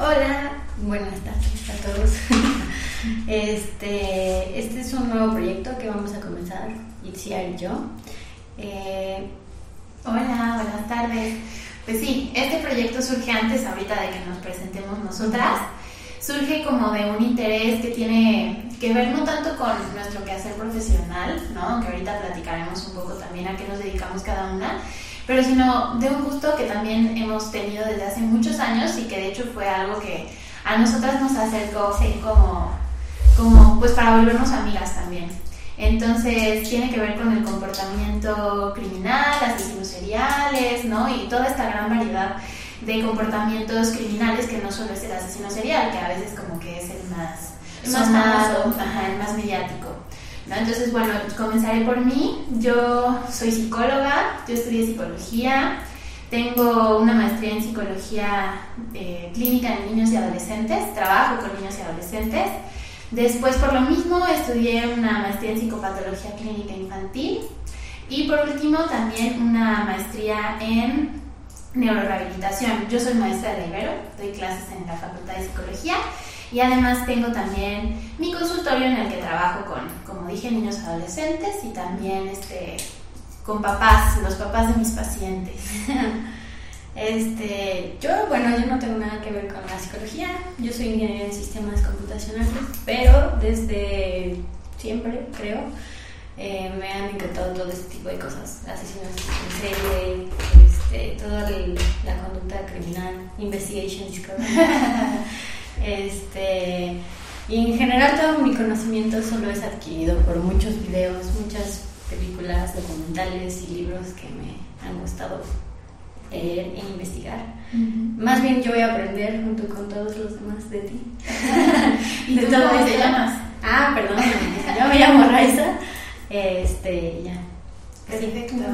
Hola, buenas tardes a todos. Este, este es un nuevo proyecto que vamos a comenzar, Itzia y yo. Eh, Hola, buenas tardes. Pues sí, este proyecto surge antes ahorita de que nos presentemos nosotras. Surge como de un interés que tiene que ver no tanto con nuestro quehacer profesional, ¿no? que ahorita platicaremos un poco también a qué nos dedicamos cada una, pero sino de un gusto que también hemos tenido desde hace muchos años y que de hecho fue algo que a nosotras nos acercó como, como pues para volvernos amigas también. Entonces tiene que ver con el comportamiento criminal, asesinos seriales, ¿no? Y toda esta gran variedad de comportamientos criminales que no solo es el asesino serial, que a veces como que es el más sonado, el más mediático. ¿No? Entonces, bueno, comenzaré por mí. Yo soy psicóloga, yo estudié psicología, tengo una maestría en psicología eh, clínica en niños y adolescentes, trabajo con niños y adolescentes. Después, por lo mismo, estudié una maestría en psicopatología clínica infantil y por último también una maestría en neurorehabilitación. Yo soy maestra de Ibero, doy clases en la Facultad de Psicología y además tengo también mi consultorio en el que trabajo con, como dije, niños adolescentes y también este, con papás, los papás de mis pacientes. Este, yo, bueno, yo no tengo nada que ver con la psicología, yo soy ingeniero en sistemas computacionales, pero desde siempre, creo, eh, me han encantado todo este tipo de cosas, asesinos en serie, este, toda la conducta criminal, investigation este, y en general todo mi conocimiento solo es adquirido por muchos videos, muchas películas, documentales y libros que me han gustado leer e investigar. Más bien yo voy a aprender junto con todos los demás de ti. ¿Y de todo cómo te llamas? Ah, perdón, yo me llamo Raiza. Este, ya. Perfecto.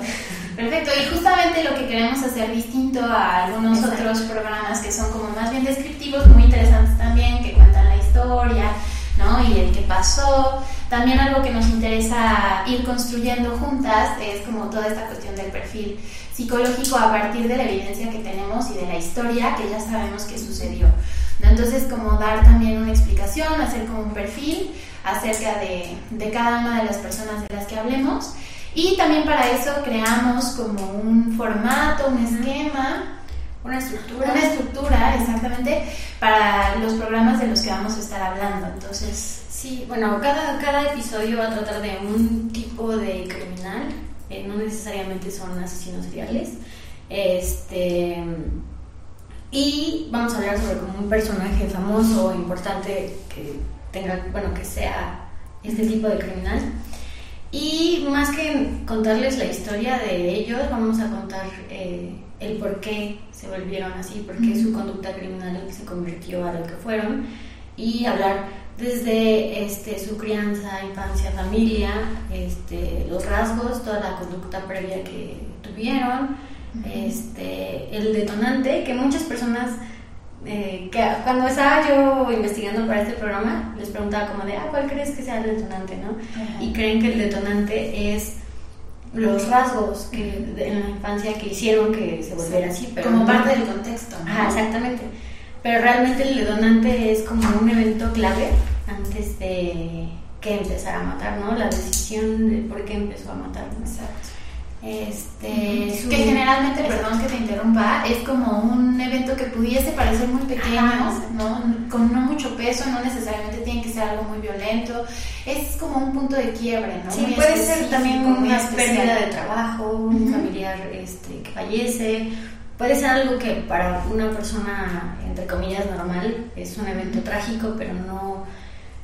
Perfecto. Y justamente lo que queremos hacer distinto a algunos otros programas que son como más bien descriptivos, muy interesantes también, que cuentan la historia, ¿no? Y el que pasó. También algo que nos interesa ir construyendo juntas es como toda esta cuestión del perfil psicológico a partir de la evidencia que tenemos y de la historia que ya sabemos que sucedió. Entonces, como dar también una explicación, hacer como un perfil acerca de, de cada una de las personas de las que hablemos. Y también para eso creamos como un formato, un esquema, una estructura. Una estructura, exactamente, para los programas de los que vamos a estar hablando. Entonces, sí, bueno, cada, cada episodio va a tratar de un tipo de criminal eh, no necesariamente son asesinos seriales. Este, y vamos a hablar sobre como un personaje famoso o importante que tenga, bueno, que sea este tipo de criminal. Y más que contarles la historia de ellos, vamos a contar eh, el por qué se volvieron así, por qué su conducta criminal se convirtió a lo que fueron. Y hablar desde este, su crianza, infancia, familia, este, los rasgos, toda la conducta previa que tuvieron, este, el detonante, que muchas personas, eh, que cuando estaba yo investigando para este programa, les preguntaba como de, ah, ¿cuál crees que sea el detonante? ¿no? Y creen que el detonante es los rasgos que en la infancia que hicieron que se volviera así. Pero como parte del contexto. ¿no? exactamente pero realmente el detonante es como un evento clave antes de que empezara a matar, ¿no? La decisión de por qué empezó a matar. Exacto. Este, Que generalmente, perdón que te interrumpa, es como un evento que pudiese parecer muy pequeño, ¿no? con no mucho peso, no necesariamente tiene que ser algo muy violento, es como un punto de quiebre, ¿no? Sí, puede ser también una pérdida de trabajo, un familiar este, que fallece, puede ser algo que para una persona, entre comillas, normal, es un evento trágico, pero no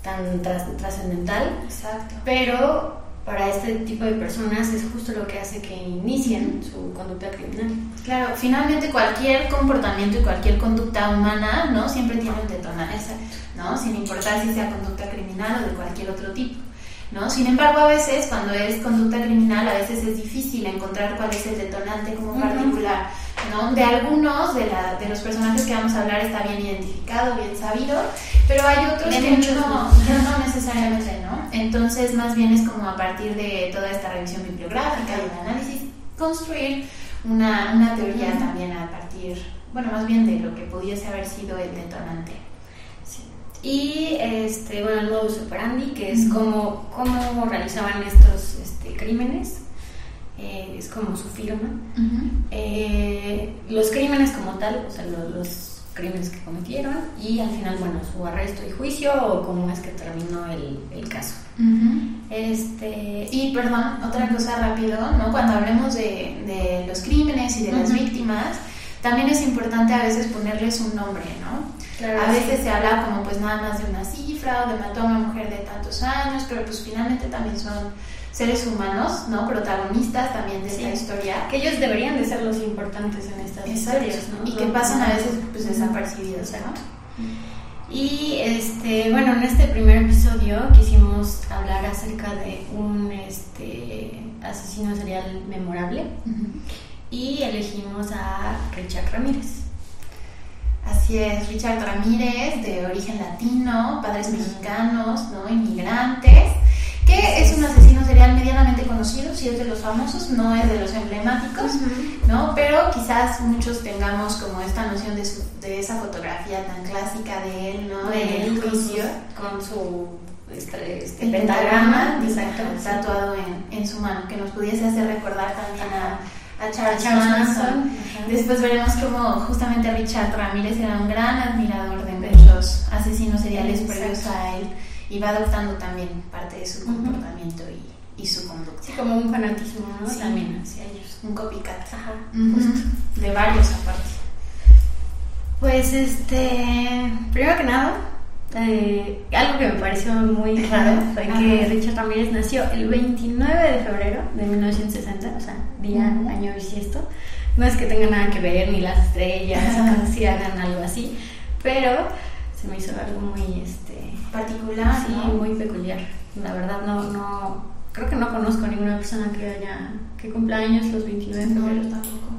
tan trascendental. Exacto. Pero para este tipo de personas es justo lo que hace que inicien su conducta criminal. Claro, finalmente cualquier comportamiento y cualquier conducta humana, ¿no? Siempre tiene un detonante, ¿no? Sin importar si sea conducta criminal o de cualquier otro tipo. ¿No? Sin embargo, a veces cuando es conducta criminal, a veces es difícil encontrar cuál es el detonante como particular. ¿No? De algunos de, la, de, los personajes que vamos a hablar está bien identificado, bien sabido, pero hay otros que no, no, necesariamente, ¿no? Entonces, más bien es como a partir de toda esta revisión bibliográfica y el análisis, construir una, una teoría también a partir, bueno, más bien de lo que pudiese haber sido el detonante. Sí. Y este, bueno, el modus operandi, que es cómo, cómo realizaban estos este, crímenes, eh, es como su firma. Eh, los crímenes como tal, o sea, los, los crímenes que cometieron y al final, bueno, su arresto y juicio o cómo es que terminó el, el caso. este... Y perdón, otra cosa rápido, ¿no? Cuando hablemos de, de los crímenes y de las víctimas, también es importante a veces ponerles un nombre, ¿no? a veces se habla como pues nada más de una cifra o de mató a una mujer de tantos años, pero pues finalmente también son seres humanos, ¿no? Protagonistas también de esta historia. Que ellos deberían de ser los importantes en estas historias, ¿no? Y que pasan a veces pues desapercibidos, Y este, bueno, en este primer episodio quisimos hablar acerca de un este, asesino serial memorable y elegimos a Richard Ramírez. Así es, Richard Ramírez, de origen latino, padres mexicanos, ¿no? Inmigrantes que es un asesino serial medianamente conocido, si es de los famosos, no es de los emblemáticos, ¿no? Pero quizás muchos tengamos como esta noción de, de esa fotografía tan clásica de él, ¿no? De él con, con su este, este pentagrama, exacto, tatuado en, en, su mano, que nos pudiese hacer recordar también a a Charles, Manson. Después veremos cómo justamente Richard Ramírez era un gran admirador de muchos asesinos seriales previos a él y va adoptando también parte de su comportamiento y, y, su conducta. Sí, como un fanatismo, ¿no? También hacia ellos. Un copycat. Ajá. De varios aparte. Pues este, primero que nada, eh, algo que me pareció muy raro fue que Richard Ramírez nació el 29 de febrero de 1960, o sea, día, año bisiesto. No es que tenga nada que ver ni las estrellas, si hagan algo así, pero se me hizo algo muy este particular sí muy peculiar. La verdad no no creo que no conozco a ninguna persona que haya que cumpla años los 29 de febrero. tampoco.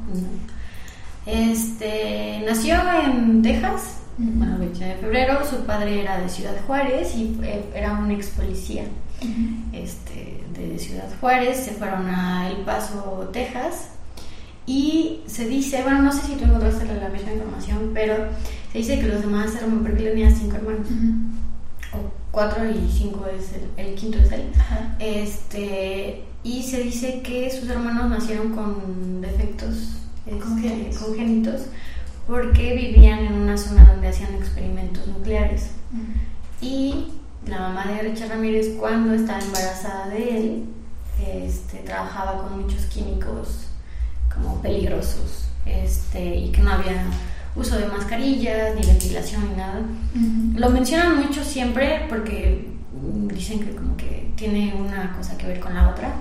Este nació en Texas bueno el 29 de febrero su padre era de Ciudad Juárez y era un ex policía este de Ciudad Juárez se fueron a El Paso Texas y se dice bueno no sé si tú encontraste la misma información pero se dice que los demás hermanos, porque él tenía cinco hermanos, o cuatro y cinco es el, el quinto es él. Este, y se dice que sus hermanos nacieron con defectos este, congénitos porque vivían en una zona donde hacían experimentos nucleares. Y la mamá de Richard Ramírez, cuando estaba embarazada de él, este, trabajaba con muchos químicos como peligrosos este, y que no había uso de mascarillas, ni ventilación, ni nada. Lo mencionan mucho siempre porque dicen que como que tiene una cosa que ver con la otra,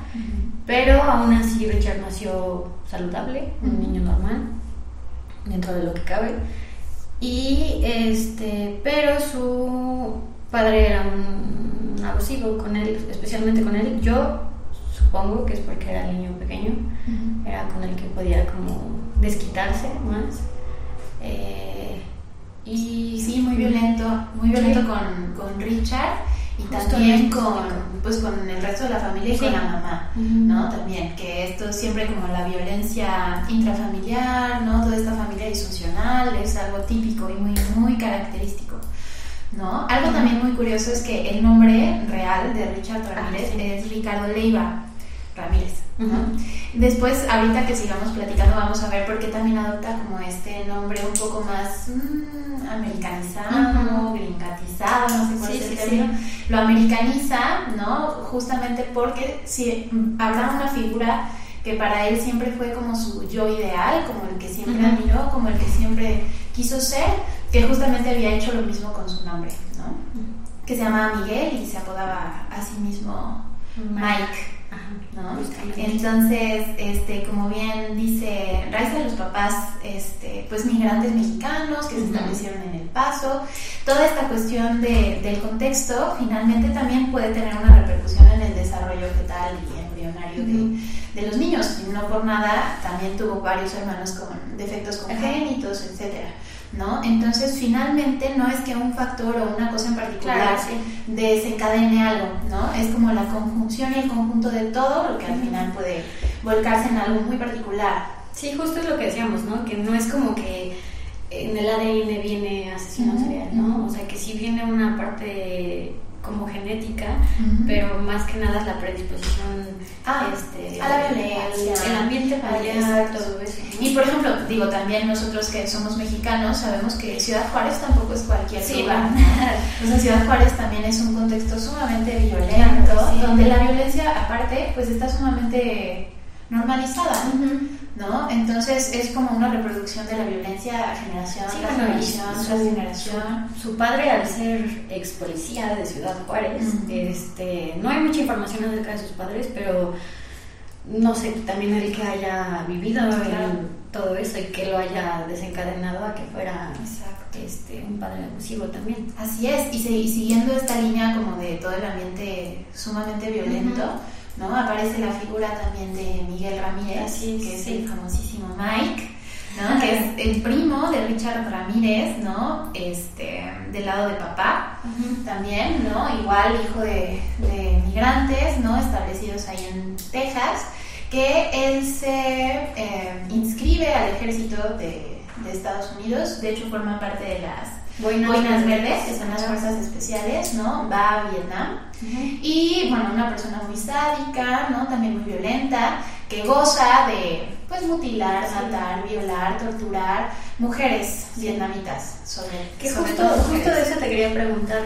pero aún así Richard nació saludable, un niño normal, dentro de lo que cabe. Y este, pero su padre era un abusivo con él, especialmente con él. Yo supongo que es porque era el niño pequeño, era con el que podía como desquitarse más. Eh, y sí, muy violento, muy violento con, con Richard y también con, pues, con el resto de la familia y con la mamá, ¿no? También, que esto siempre como la violencia intrafamiliar, ¿no? Toda esta familia disfuncional es algo típico y muy, muy característico, ¿no? Algo también muy curioso es que el nombre real de Richard Ramírez es Ricardo Leiva Ramírez. Después, ahorita que sigamos platicando, vamos a ver por qué también adopta como este nombre un poco más mm, americanizado, gringatizado, no sé cuál es el Lo americaniza, ¿no? Justamente porque si habrá una figura que para él siempre fue como su yo ideal, como el que siempre admiró, como el que siempre quiso ser, que justamente había hecho lo mismo con su nombre, ¿no? Que se llamaba Miguel y se apodaba a sí mismo Mike. Entonces, este, como bien dice Raiza, los papás, este, pues migrantes mexicanos que se establecieron en El Paso, toda esta cuestión de, del contexto finalmente también puede tener una repercusión en el desarrollo fetal y embrionario de, de, los niños. No por nada, también tuvo varios hermanos con defectos congénitos, etcétera. ¿No? Entonces, finalmente no es que un factor o una cosa en particular desencadene algo, ¿no? Es como la conjunción y el conjunto de todo lo que al final puede volcarse en algo muy particular, Sí, justo es lo que decíamos, ¿no? Que no es como que en el ADN viene asesino serial, ¿no? O sea, que sí viene una parte como genética, pero más que nada es la predisposición ah, este, a la violencia, el ambiente familiar, todo eso. Y por ejemplo, digo, también nosotros que somos mexicanos sabemos que Ciudad Juárez tampoco es cualquier lugar. o sea, Ciudad Juárez también es un contexto sumamente violento, donde la violencia aparte pues está sumamente normalizada. ¿no? Entonces es como una reproducción de la violencia generación tras generación generación. Su padre, al ser ex policía de Ciudad Juárez, este, no hay mucha información acerca de sus padres, pero no sé, también el que haya vivido todo eso y que lo haya desencadenado a que fuera este, un padre abusivo también. Así es, y, siguiendo esta línea como de todo el ambiente sumamente violento. ¿No? Aparece la figura también de Miguel Ramírez, que es el famosísimo Mike, ¿no? que es el primo de Richard Ramírez, ¿no? Este, del lado de papá, también, ¿no? Igual hijo de, migrantes, ¿no? Establecidos ahí en Texas, que él se eh, inscribe al ejército de, de Estados Unidos, de hecho forma parte de las Boinas, Verdes, que son las fuerzas especiales, ¿no? Va a Vietnam. Y bueno, una persona muy sádica, ¿no? También muy violenta, que goza de, pues, mutilar, matar, violar, torturar mujeres vietnamitas, sobre, que justo, justo de eso te quería preguntar,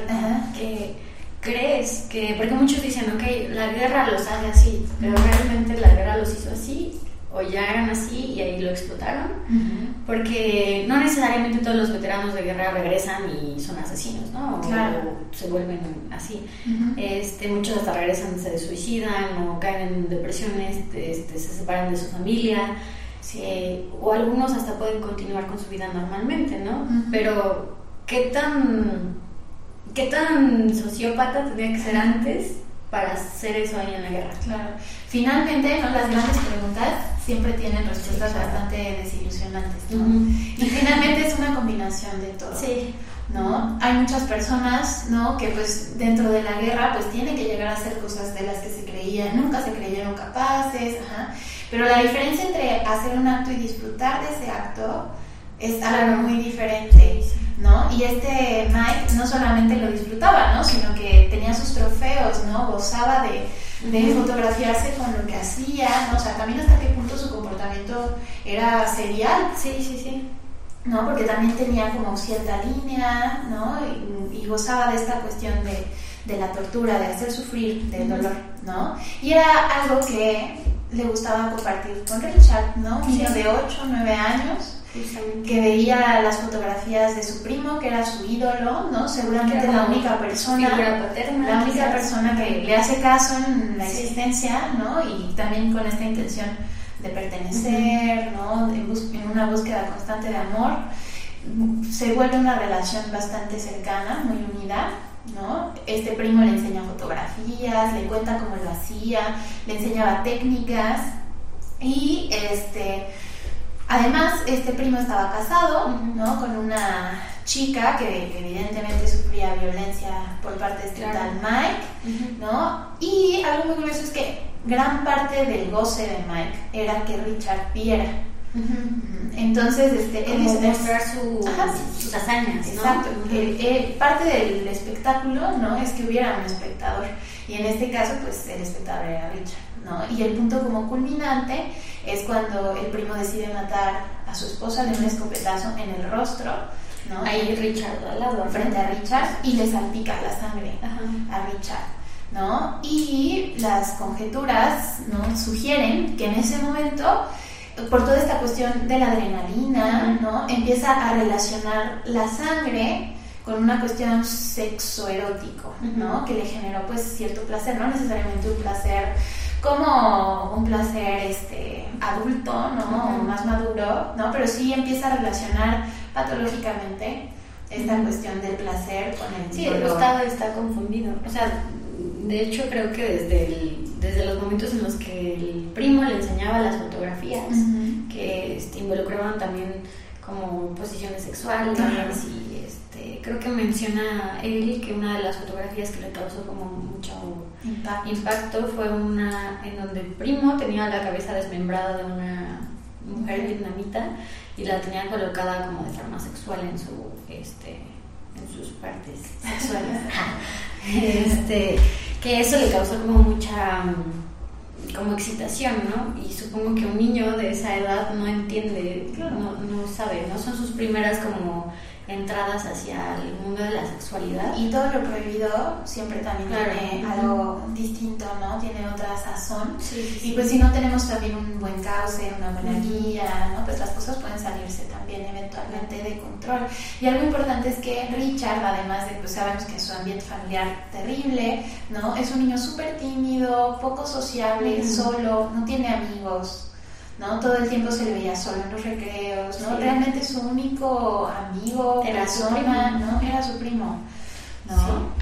que crees que, porque muchos dicen, ok, la guerra los hace así, pero realmente la guerra los hizo así, o ya eran así y ahí lo explotaron, porque no necesariamente todos los veteranos de guerra regresan y son asesinos, ¿no? O se vuelven así. este, muchos hasta regresan, se suicidan o caen en depresiones, este, se separan de su familia, eh, o algunos hasta pueden continuar con su vida normalmente, ¿no? Pero, ¿qué tan, ¿qué tan sociópata tenía que ser antes para hacer eso ahí en la guerra? Claro. Finalmente, ¿no? las grandes preguntas siempre tienen respuestas bastante desilusionantes, ¿no? Y finalmente es una combinación de todo. Sí. ¿no? Hay muchas personas, ¿no? Que pues dentro de la guerra pues tienen que llegar a hacer cosas de las que se creían, nunca se creyeron capaces, ajá. Pero la diferencia entre hacer un acto y disfrutar de ese acto es algo muy diferente, ¿no? Y este Mike no solamente lo disfrutaba, ¿no? Sino que tenía sus trofeos, ¿no? Gozaba de de fotografiarse con lo que hacía, ¿no? O sea, también hasta qué punto su comportamiento era serial. Sí, sí, sí. ¿No? Porque también tenía como cierta línea, ¿no? Y, gozaba de esta cuestión de, de, la tortura, de hacer sufrir, del dolor, ¿no? Y era algo que le gustaba compartir con Richard, ¿no? Un niño de 8 o 9 años que veía las fotografías de su primo, que era su ídolo, ¿no? Seguramente la única persona, la única persona que le hace caso en la existencia, ¿no? Y también con esta intención de pertenecer, ¿no? En, en, una búsqueda constante de amor, se vuelve una relación bastante cercana, muy unida. ¿No? Este primo le enseña fotografías, le cuenta cómo lo hacía, le enseñaba técnicas y este Además, este primo estaba casado, ¿no? Con una chica que evidentemente sufría violencia por parte de este tal Mike, ¿no? Y algo muy curioso es que gran parte del goce de Mike era que Richard viera. Entonces, este, él mostrar sus hazañas, Exacto. parte del espectáculo, ¿no? Es que hubiera un espectador. Y en este caso, pues el espectador era Richard, ¿no? Y el punto como culminante es cuando el primo decide matar a su esposa de un escopetazo en el rostro. ¿no? Ahí Richard al lado. Frente a Richard y le salpica la sangre a Richard. ¿no? Y las conjeturas ¿no? sugieren que en ese momento, por toda esta cuestión de la adrenalina, ¿no? empieza a relacionar la sangre con una cuestión sexoerótico, ¿no? Que le generó pues cierto placer, no necesariamente un placer como un placer este, adulto, ¿no? más maduro, ¿no? Pero sí empieza a relacionar patológicamente esta cuestión del placer con el Sí, el estado está confundido. O sea, de hecho creo que desde, desde los momentos en los que el primo le enseñaba las fotografías, que este, involucraban también como posiciones sexuales y este, creo que menciona él que una de las fotografías que le causó como mucho impacto, fue una en donde el primo tenía la cabeza desmembrada de una mujer bonita y la tenía colocada como de forma sexual en su este en sus partes sexuales. Este que eso le causó como mucha como excitación, ¿no? Y supongo que un niño de esa edad no entiende, no, no sabe, no son sus primeras como entradas hacia el mundo de la sexualidad. Y todo lo prohibido siempre también tiene algo distinto, ¿no? Tiene otra sazón. Y pues si no tenemos también un buen cauce, una buena guía, ¿no? Pues las cosas pueden salirse también eventualmente de control. Y algo importante es que Richard, además de, pues sabemos que su ambiente familiar terrible, ¿no? Es un niño súper tímido, poco sociable, solo, no tiene amigos. ¿No? Todo el tiempo se le veía solo en los recreos, ¿no? Realmente su único amigo, era su primo. ¿no? Era su primo, ¿no?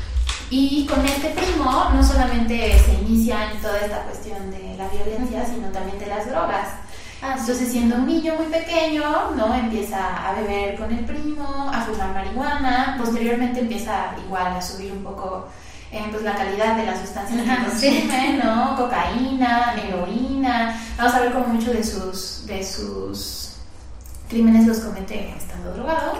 Y con este primo no solamente se inicia en toda esta cuestión de la violencia, sino también de las drogas. Ah, Entonces, siendo un niño muy pequeño, ¿no? Empieza a beber con el primo, a fumar marihuana, posteriormente empieza igual a subir un poco eh, pues la calidad de las sustancias que consume, ¿no? Cocaína, heroína. Vamos a ver cómo mucho de sus, de sus crímenes los comete estando drogado,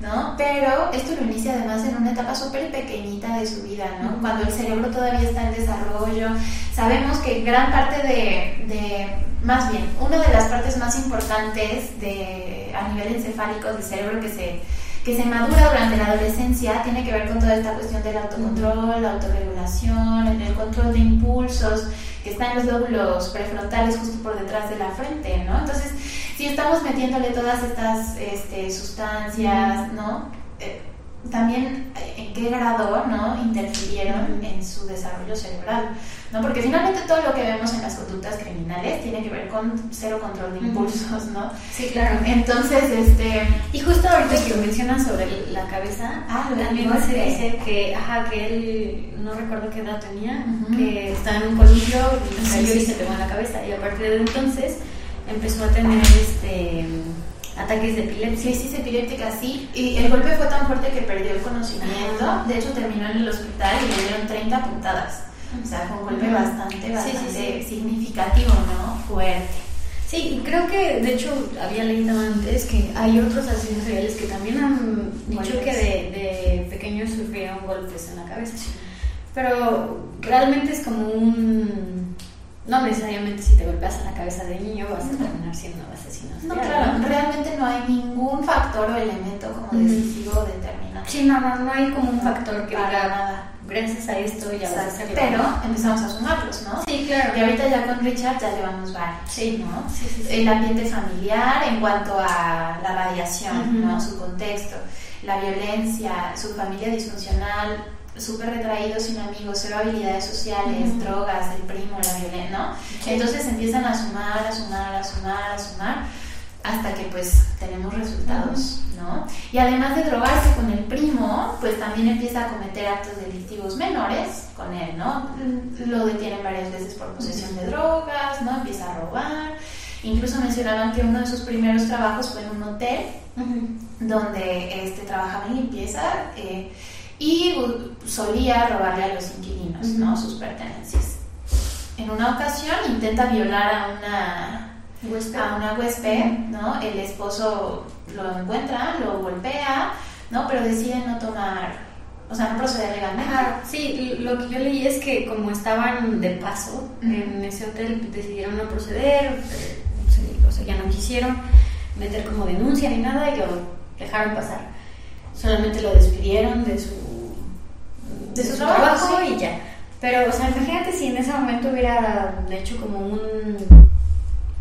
¿no? Pero esto lo inicia además en una etapa súper pequeñita de su vida, ¿no? Cuando el cerebro todavía está en desarrollo. Sabemos que gran parte de, de, más bien, una de las partes más importantes de, a nivel encefálico del cerebro que se que se madura durante la adolescencia tiene que ver con toda esta cuestión del autocontrol, la autorregulación, el control de impulsos, que está en los lóbulos prefrontales justo por detrás de la frente, ¿no? Entonces, si estamos metiéndole todas estas este, sustancias, ¿no? Eh, también eh, en qué grado ¿no? interfirieron en su desarrollo cerebral. ¿no? Porque finalmente todo lo que vemos en las conductas criminales tiene que ver con cero control de impulsos, ¿no? Sí, claro. Entonces, este... Y justo ahorita que lo mencionas sobre la cabeza, ah, también se dice que, ajá, que él, no recuerdo qué edad tenía, que estaba en un colegio y salió y se pegó en la cabeza. Y a partir de entonces empezó a tener este ataques de epilepsia. Crisis epiléptica, sí. Y el golpe fue tan fuerte que perdió el conocimiento. De hecho, terminó en el hospital y le dieron 30 puntadas. O sea, fue un golpe bastante, bastante significativo, ¿no? Fuerte. Sí, creo que de hecho había leído antes que hay otros asesinos seriales que también han dicho que de, de, pequeños sufrieron golpes en la cabeza. Pero realmente es como un no necesariamente si te golpeas en la cabeza de niño vas a terminar siendo asesino. No, claro, realmente no hay ningún factor o elemento como decisivo determinante. Sí, no, no, no hay como un factor que diga nada. Gracias a esto ya vas a hacerlo. Pero empezamos a sumarlos, ¿no? Sí, claro. Y ahorita ya con Richard ya llevamos varios. Sí, ¿no? Sí, sí, El ambiente familiar en cuanto a la radiación, ¿no? Su contexto, la violencia, su familia disfuncional, súper retraído, sin amigos, cero habilidades sociales, drogas, el primo, la violencia, ¿no? Entonces empiezan a sumar, a sumar, a sumar, a sumar, hasta que pues tenemos resultados, ¿no? Y además de drogarse con el primo, pues también empieza a cometer actos delictivos menores con él, ¿no? Lo detienen varias veces por posesión de drogas, ¿no? Empieza a robar. Incluso mencionaban que uno de sus primeros trabajos fue en un hotel donde este, trabajaba en limpieza. Eh, y solía robarle a los inquilinos ¿no? sus pertenencias. En una ocasión intenta violar a una huésped, a una huésped ¿no? el esposo lo encuentra, lo golpea, ¿no? pero decide no tomar, o sea, no proceder legalmente. sí, lo que yo leí es que como estaban de paso en ese hotel, decidieron no proceder, eh, o sea, ya no quisieron meter como denuncia ni nada y lo dejaron pasar solamente lo despidieron de su, de su trabajo y ya. Pero, o sea, imagínate si en ese momento hubiera hecho como un,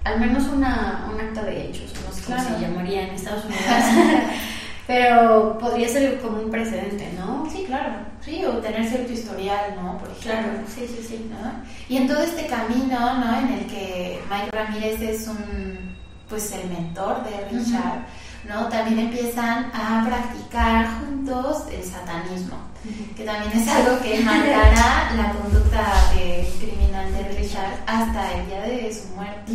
al menos una, un acto de hechos, no sé cómo se llamaría en Estados Unidos. Pero podría ser como un precedente, ¿no? Sí, claro. Sí, o tener cierto historial, ¿no? Por claro, sí, sí, sí. ¿no? Y en todo este camino, ¿no? En el que Mike Ramírez es un, pues, el mentor de Richard. ¿No? También empiezan a practicar juntos el satanismo, que también es algo que marcará la conducta criminal de Richard hasta el día de su muerte.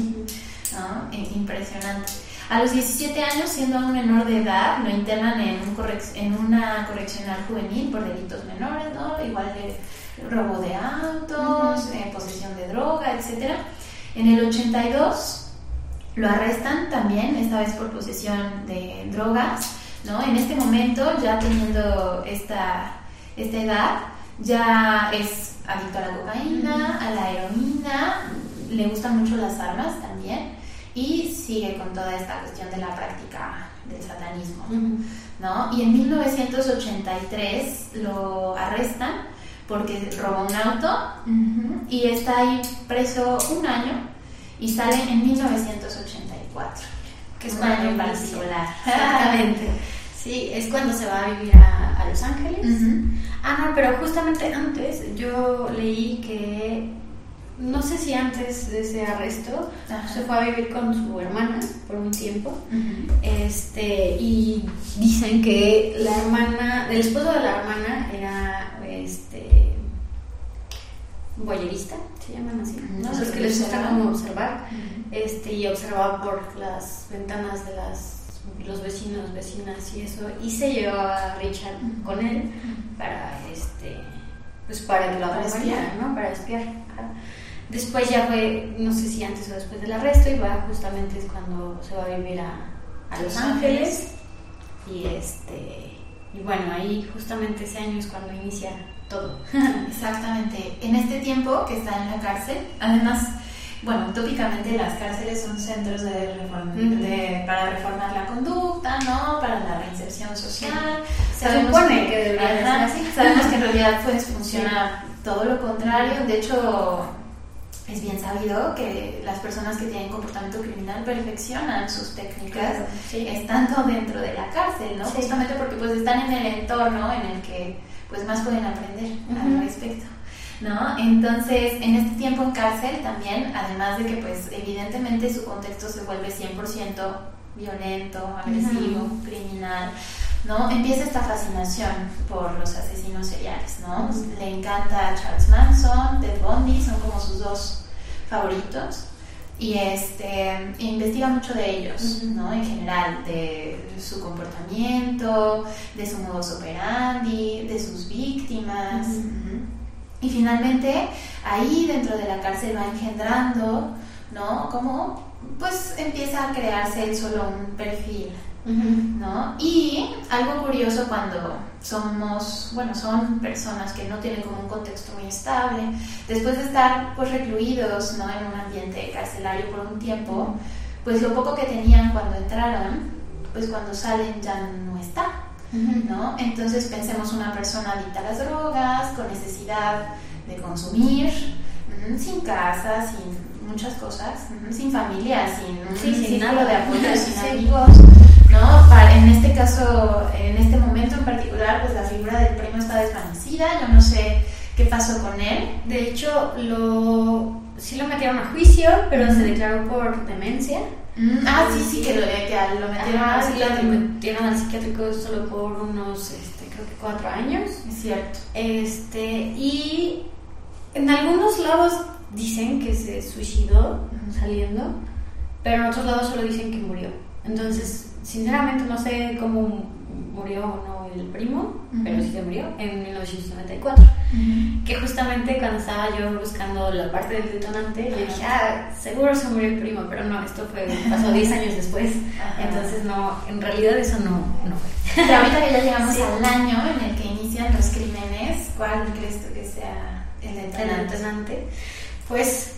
¿no? Impresionante. A los 17 años, siendo un menor de edad, lo internan en, un en una correccional juvenil por delitos menores, ¿no? igual de robo de autos, eh, posesión de droga, etc. En el 82 Lo arrestan también, esta vez por posesión de drogas, ¿no? En este momento, ya teniendo esta, esta edad, ya es adicto a la cocaína, a la heroína, le gustan mucho las armas también y sigue con toda esta cuestión de la práctica del satanismo, ¿no? Y en 1983 lo arrestan porque robó un auto y está ahí preso un año y sale en 1984, que es cuando particular. Exactamente. Sí, es cuando se va a vivir a, a Los Ángeles. Ah, no, pero justamente antes yo leí que, no sé si antes de ese arresto, Ajá. se fue a vivir con su hermana por un tiempo. Este, y dicen que la hermana, el esposo de la hermana era este boyerista, se llaman así, ¿no? Los que les gusta como observar, este, y observar por las ventanas de las los vecinos, vecinas y eso, y se llevó a Richard con él para este pues para que lo acompañara. ¿no? Para espiar. ajá. Después ya fue, no sé si antes o después del arresto, y va justamente es cuando se va a vivir a, a Los Los Ángeles. Y este y bueno, ahí justamente ese año es cuando inicia todo. Exactamente. En este tiempo que está en la cárcel, además, bueno, tópicamente las cárceles son centros de reforma, de- para reformar la conducta, ¿no? Para la reinserción social. Se supone que debería ser así. Sabemos que en realidad pues funciona todo lo contrario. De hecho, es bien sabido que las personas que tienen comportamiento criminal perfeccionan sus técnicas Claro, sí. estando dentro de la cárcel, ¿no? Sí. Justamente porque pues están en el entorno en el que pues más pueden aprender al respecto. ¿No? Entonces, en este tiempo en cárcel también, además de que pues evidentemente su contexto se vuelve 100% violento, agresivo, criminal, ¿no? Empieza esta fascinación por los asesinos seriales, ¿no? Le encanta Charles Manson, Ted Bundy, son como sus dos favoritos. Y este, investiga mucho de ellos. ¿no? En general, de su comportamiento, de su modus operandi, de sus víctimas. Y finalmente, ahí dentro de la cárcel va engendrando, ¿no? Como, pues empieza a crearse él solo un perfil, ¿no? Y algo curioso cuando somos, bueno, son personas que no tienen como un contexto muy estable, después de estar pues recluidos, ¿no? En un ambiente carcelario por un tiempo, pues lo poco que tenían cuando entraron, pues cuando salen ya no está, ¿no? Entonces pensemos una persona adicta a las drogas, con necesidad de consumir, sin casa, sin muchas cosas, sin familia, sin un Sí, sin círculo nada. de apoyo, sin Sí. amigos, ¿no? Para, en este caso, en este momento en particular, pues la figura del primo está desvanecida, yo no sé qué pasó con él. De hecho, lo sí lo metieron a juicio, pero se declaró por demencia. Mm, ah, sí, sí, que lo, que lo metieron Ajá, al sí, lo psiquiátrico. metieron al psiquiátrico solo por unos, este, creo que cuatro años. Es cierto. Este, y en algunos lados dicen que se suicidó saliendo, pero en otros lados solo dicen que murió. Entonces, sinceramente no sé cómo murió o no el primo, Ujú. pero sí se murió en 1994. Que justamente cuando estaba yo buscando la parte del detonante, yo dije, ah, seguro se murió el primo, pero no, esto fue, pasó 10 años después. Ajá. Entonces, no, en realidad eso no, no fue. Ahorita que ya llegamos Sí. al año en el que inician los crímenes, ¿cuál crees tú que sea el el detonante? detonante, pues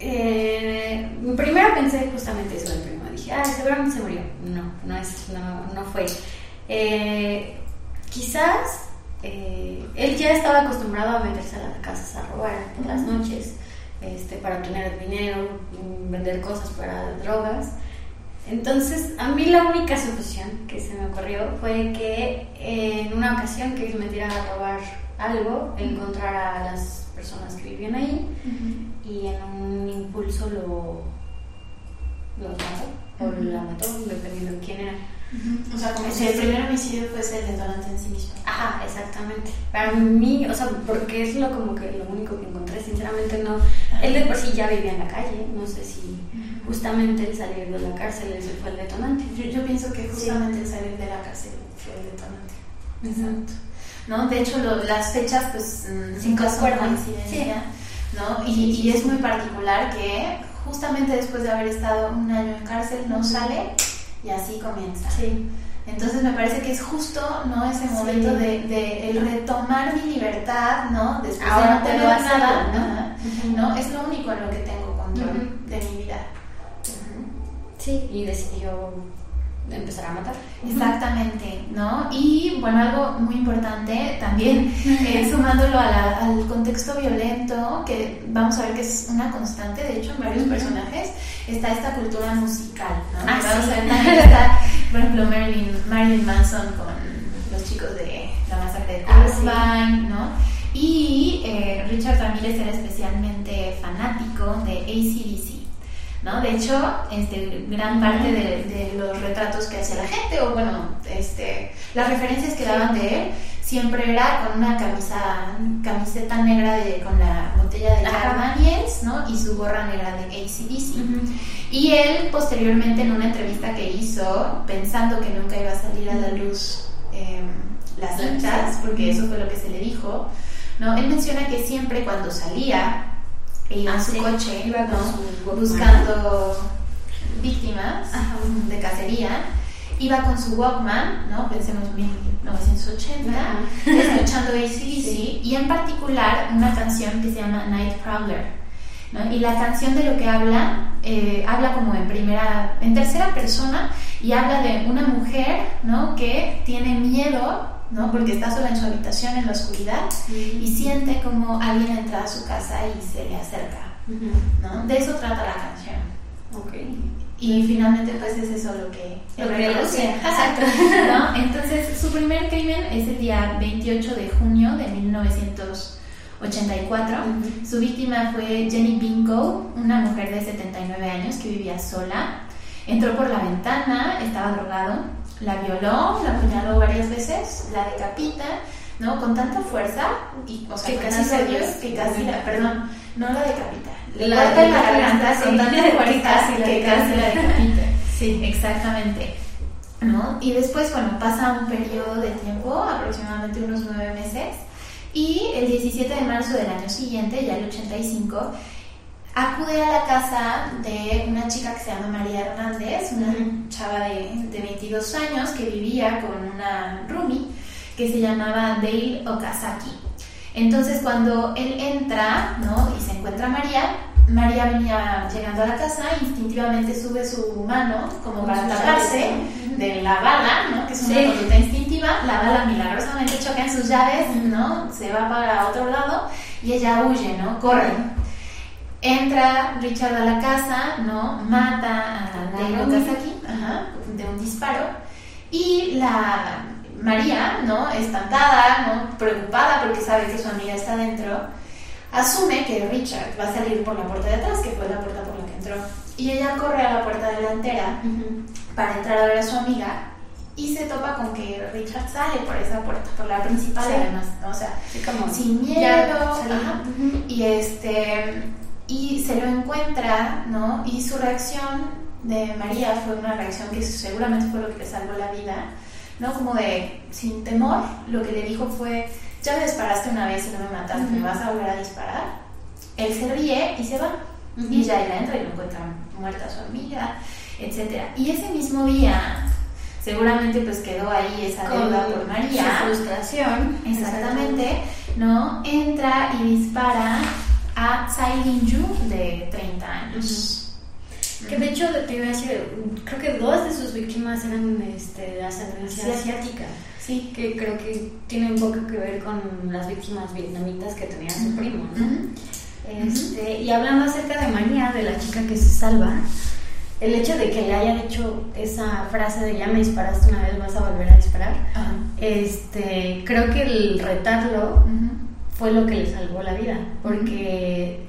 eh, primero pensé justamente eso del primo. Dije, ah, seguramente se murió. No, no, es, no, no fue. Eh, quizás eh, él ya estaba acostumbrado a meterse a las casas a robar por las noches este, para obtener dinero, vender cosas para drogas. Entonces, a mí la única solución que se me ocurrió fue que en una ocasión que él metiera a robar algo, encontrara a las personas que vivían ahí. Y en un impulso lo los mató o Ujú. la mató, dependiendo de quién era. Ujú. O sea, como Sí, si el sí. primer homicidio fuese el detonante en sí mismo. Ajá, exactamente. Para mí, o sea, porque es lo como que lo único que encontré, sinceramente no. Él de por sí ya vivía en la calle, no sé si justamente el salir de la cárcel ese fue el detonante. Yo, yo pienso que justamente el salir de la cárcel fue el detonante. Exacto. ¿No? De hecho, lo- las fechas, pues, mm, Sí, ¿no? Y, y es muy particular que justamente después de haber estado un año en cárcel, no sale y así comienza. Sí. Entonces me parece que es justo ¿no? ese momento Sí. de, de el retomar mi libertad, ¿no? Después Ahora de no tener hacerlo, nada, ¿no? ¿no? Es lo único en lo que tengo control de mi vida. Sí, y decidió empezar a matar. Exactamente, ¿no? Y bueno, algo muy importante también, eh, sumándolo a la- al contexto violento, que vamos a ver que es una constante, de hecho, en varios personajes, está esta cultura musical, ¿no? Ah, vamos sí. a ver también está, por ejemplo, Marilyn, Marilyn Manson con los chicos de la masacre de Ah, sí. Columbine, ¿no? Y eh, Richard Ramírez era especialmente fanático de ACDC. ¿No? De hecho, este, gran parte de, de los retratos que hacía la gente, o bueno, este, las referencias que daban de él, siempre era con una camisa, camiseta negra de, con la botella de. Daniels, ¿no? Y su gorra negra de ACDC. Y él, posteriormente, en una entrevista que hizo, pensando que nunca iba a salir a la luz eh, las cintas, porque eso fue lo que se le dijo, ¿no? Él menciona que siempre cuando salía, iba en Ah, su sí. coche, Iba ¿no? su buscando víctimas Ajá. de cacería, iba con su Walkman, ¿no? Pensemos en 1980, Ajá. escuchando ACDC, Sí. y en particular una canción que se llama Night Prowler. ¿no? Y la canción de lo que habla, eh, habla como en primera, en tercera persona, y habla de una mujer, ¿no? Que tiene miedo, ¿no? Porque está sola en su habitación en la oscuridad y siente como alguien entra a su casa y se le acerca. ¿no? De eso trata la canción. Ok. Y finalmente pues es eso lo que Lo que. Exacto. ¿no? Entonces su primer crimen es el día 28 de junio de 1984. Ujú. Su víctima fue Jenny Bingo, una mujer de 79 años que vivía sola. Entró por la ventana, estaba drogado, la violó, la apuñaló varias veces, la decapita, ¿no? Con tanta fuerza, y, o sea, Que casi se des- que casi la, perdón, no la decapita, le La- corta la garganta con tanta fuerza que casi la decapita. Sí. Exactamente. ¿No? Y después, bueno, pasa un periodo de tiempo, aproximadamente unos nueve meses, y el 17 de marzo del año siguiente, ya el 85, acude a la casa de una chica que se llama María Hernández, una chava de, de 22 años que vivía con una roomie que se llamaba Dale Okazaki. Entonces cuando él entra ¿no? y se encuentra a María, María venía llegando a la casa, instintivamente sube su mano como para taparse de la bala, ¿no? que es una Sí. conducta instintiva, la bala milagrosamente choca en sus llaves, ¿no? se va para otro lado y ella huye, ¿no? corre. Entra Richard a la casa, ¿no? Mata a Naomi. Okazaki ajá, de un disparo y la María, ¿no? Espantada, ¿no? Preocupada porque sabe que su amiga está dentro, asume que Richard va a salir por la puerta de atrás, que fue la puerta por la que entró. Y ella corre a la puerta delantera para entrar a ver a su amiga y se topa con que Richard sale por esa puerta, por la principal Sí. además, ¿no? O sea, Sí, como sin miedo, y este y se lo encuentra, ¿no? Y su reacción de María fue una reacción que seguramente fue lo que le salvó la vida, ¿no? Como de sin temor, lo que le dijo fue, ya me disparaste una vez y no me mataste, ¿me Ujú. vas a volver a disparar? Él se ríe y se va. Ujú. Y ya ella entra y lo encuentra muerta su amiga, etcétera. Y ese mismo día, seguramente pues quedó ahí esa deuda por María. Su frustración. Exactamente, ¿no? Entra y dispara a Tsai Lin-yu de 30 años. Que de hecho, te iba a decir, creo que dos de sus víctimas eran este, de ascendencia Sí. asiática. Sí. Que creo que tiene un poco que ver con las víctimas vietnamitas que tenía su primo, ¿no? Este, y hablando acerca de María, de la chica que se salva, el hecho de que le haya dicho esa frase de ya me disparaste una vez, vas a volver a disparar, este, creo que el retarlo. Fue lo que le salvó la vida, porque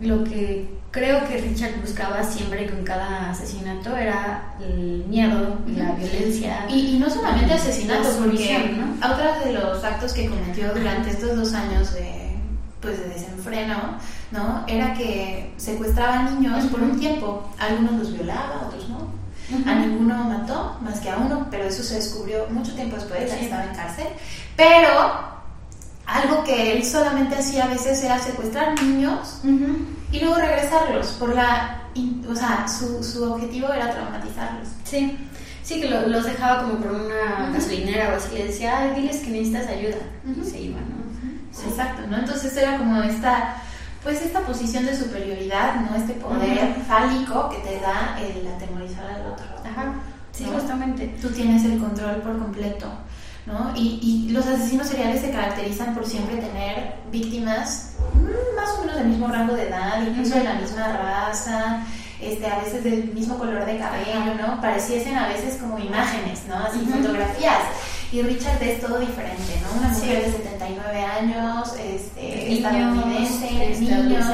lo que creo que Richard buscaba siempre con cada asesinato era el miedo y la violencia. Y, y no solamente La asesinatos, porque ¿no? otro de los actos que cometió durante estos dos años de, pues, de desenfreno, ¿no? Era que secuestraba niños por un tiempo. Algunos los violaba, otros no. Ujú. A ninguno mató, más que a uno, pero eso se descubrió mucho tiempo después, ya Sí. estaba en cárcel. Pero algo que él solamente hacía a veces era secuestrar niños y luego regresarlos por la o sea, su, su objetivo era traumatizarlos. Sí, sí, que los dejaba como por una gasolinera o así, le decía, Ay, diles que necesitas ayuda, y se iban, ¿no? Exacto, ¿no? Entonces era como esta, pues esta posición de superioridad, ¿no? Este poder fálico que te da el atemorizar al otro. Ajá, sí, justamente. Tú tienes el control por completo. ¿No? Y, y, los asesinos seriales se caracterizan por siempre tener víctimas mm, más o menos del mismo rango de edad, incluso de la misma raza, este, a veces del mismo color de cabello, ¿no? Pareciesen a veces como imágenes, ¿no? Así fotografías. Y Richard es todo diferente, ¿no? Una mujer de 79 años, este, estadounidense, niños,